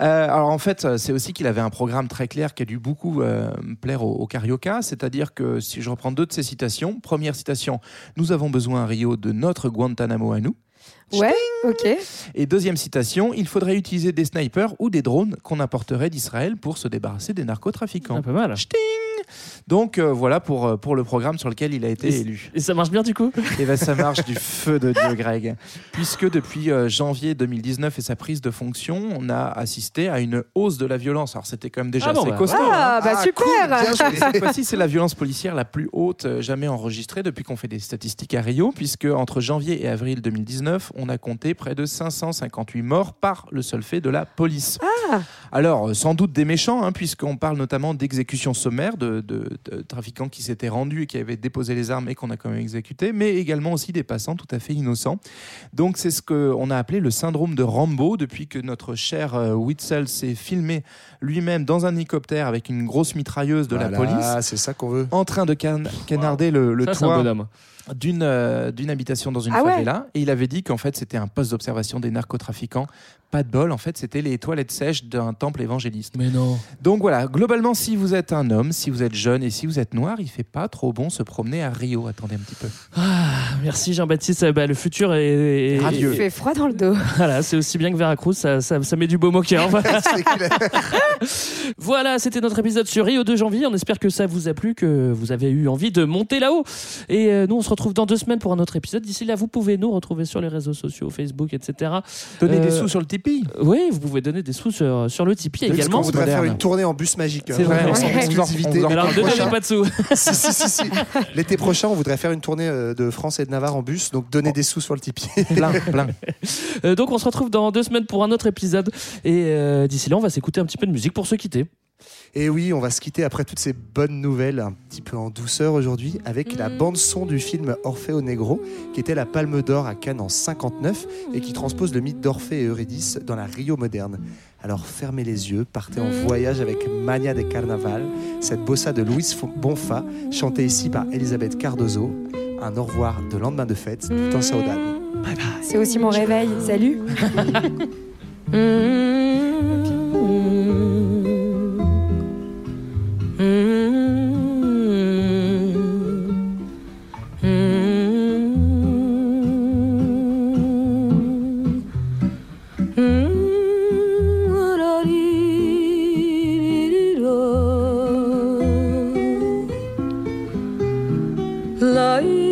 Euh, alors en fait, c'est aussi qu'il avait un programme très clair qui a dû beaucoup euh, plaire au, au Carioca. C'est-à-dire que si je reprends deux de ses citations, première citation, nous avons besoin à Rio de notre Guantanamo à nous. Ouais, ok. Et deuxième citation, il faudrait utiliser des snipers ou des drones qu'on apporterait d'Israël pour se débarrasser des narcotrafiquants. Un peu mal. Donc euh, voilà pour, euh, pour le programme sur lequel il a été Et- élu. Et ça marche bien du coup Et ben ça marche du *laughs* feu de Dieu, Greg. Puisque depuis euh, janvier 2019 et sa prise de fonction, on a assisté à une hausse de la violence. Alors c'était quand même déjà Ah bon, assez bah, costaud. Ah, hein. bah super Et cette fois-ci, c'est la violence policière la plus haute jamais enregistrée depuis qu'on fait des statistiques à Rio, puisque entre janvier et avril 2019, on a compté près de 558 morts par le seul fait de la police. Ah. Alors, euh, sans doute des méchants, hein, puisqu'on parle notamment d'exécutions sommaires de, de- de trafiquants qui s'étaient rendus et qui avaient déposé les armes et qu'on a quand même exécutés, mais également aussi des passants tout à fait innocents. Donc, c'est ce qu'on a appelé le syndrome de Rambo depuis que notre cher euh, Witzel s'est filmé lui-même dans un hélicoptère avec une grosse mitrailleuse de la police c'est ça qu'on veut. en train de can- canarder le, le Ça, toit. D'une euh, d'une habitation dans une Ah ouais favela et il avait dit qu'en fait c'était un poste d'observation des narcotrafiquants. Pas de bol, en fait c'était les toilettes sèches d'un temple évangéliste. Mais non. Donc voilà, globalement si vous êtes un homme, si vous êtes jeune et si vous êtes noir, il fait pas trop bon se promener à Rio. Attendez un petit peu. Merci Jean-Baptiste. Euh, bah, le futur est, est- Radieux. Il fait froid dans le dos. *laughs* Voilà, c'est aussi bien que Veracruz, ça, ça, ça met du baume au cœur. *laughs* C'est clair. *laughs* Voilà, c'était notre épisode sur Rio de janvier. On espère que ça vous a plu, que vous avez eu envie de monter là-haut. Et euh, nous, on se retrouve dans deux semaines pour un autre épisode. D'ici là, vous pouvez nous retrouver sur les réseaux sociaux, Facebook, etc. Donnez Euh, des sous sur le Tipeee. Oui, vous pouvez donner des sous sur, sur le Tipeee Parce également. qu'on voudrait faire une tournée en bus magique. C'est vrai, Vraiment, on- sans on on Alors, L'été ne donnez prochain- pas de sous. *laughs* si, si, si, si. L'été prochain, on voudrait faire une tournée euh, de France et de Navarre en bus, donc donnez des sous sur le Tipeee. *laughs* Plein, plein. Euh, donc, on se retrouve dans deux semaines pour un autre épisode. Et euh, d'ici là, on va s'écouter un petit peu de musique pour se quitter. Et oui, on va se quitter après toutes ces bonnes nouvelles, un petit peu en douceur aujourd'hui, avec la bande-son du film Orfeo Negro, qui était la Palme d'Or à Cannes en 59 et qui transpose le mythe d'Orphée et Eurydice dans la Rio moderne. Alors fermez les yeux, partez en voyage avec Mania de Carnaval, cette bossa de Luis Bonfa, chantée ici par Elisabeth Cardozo. Un au revoir de lendemain de fête, dans Saudade. C'est aussi mon réveil. Salut. *laughs* La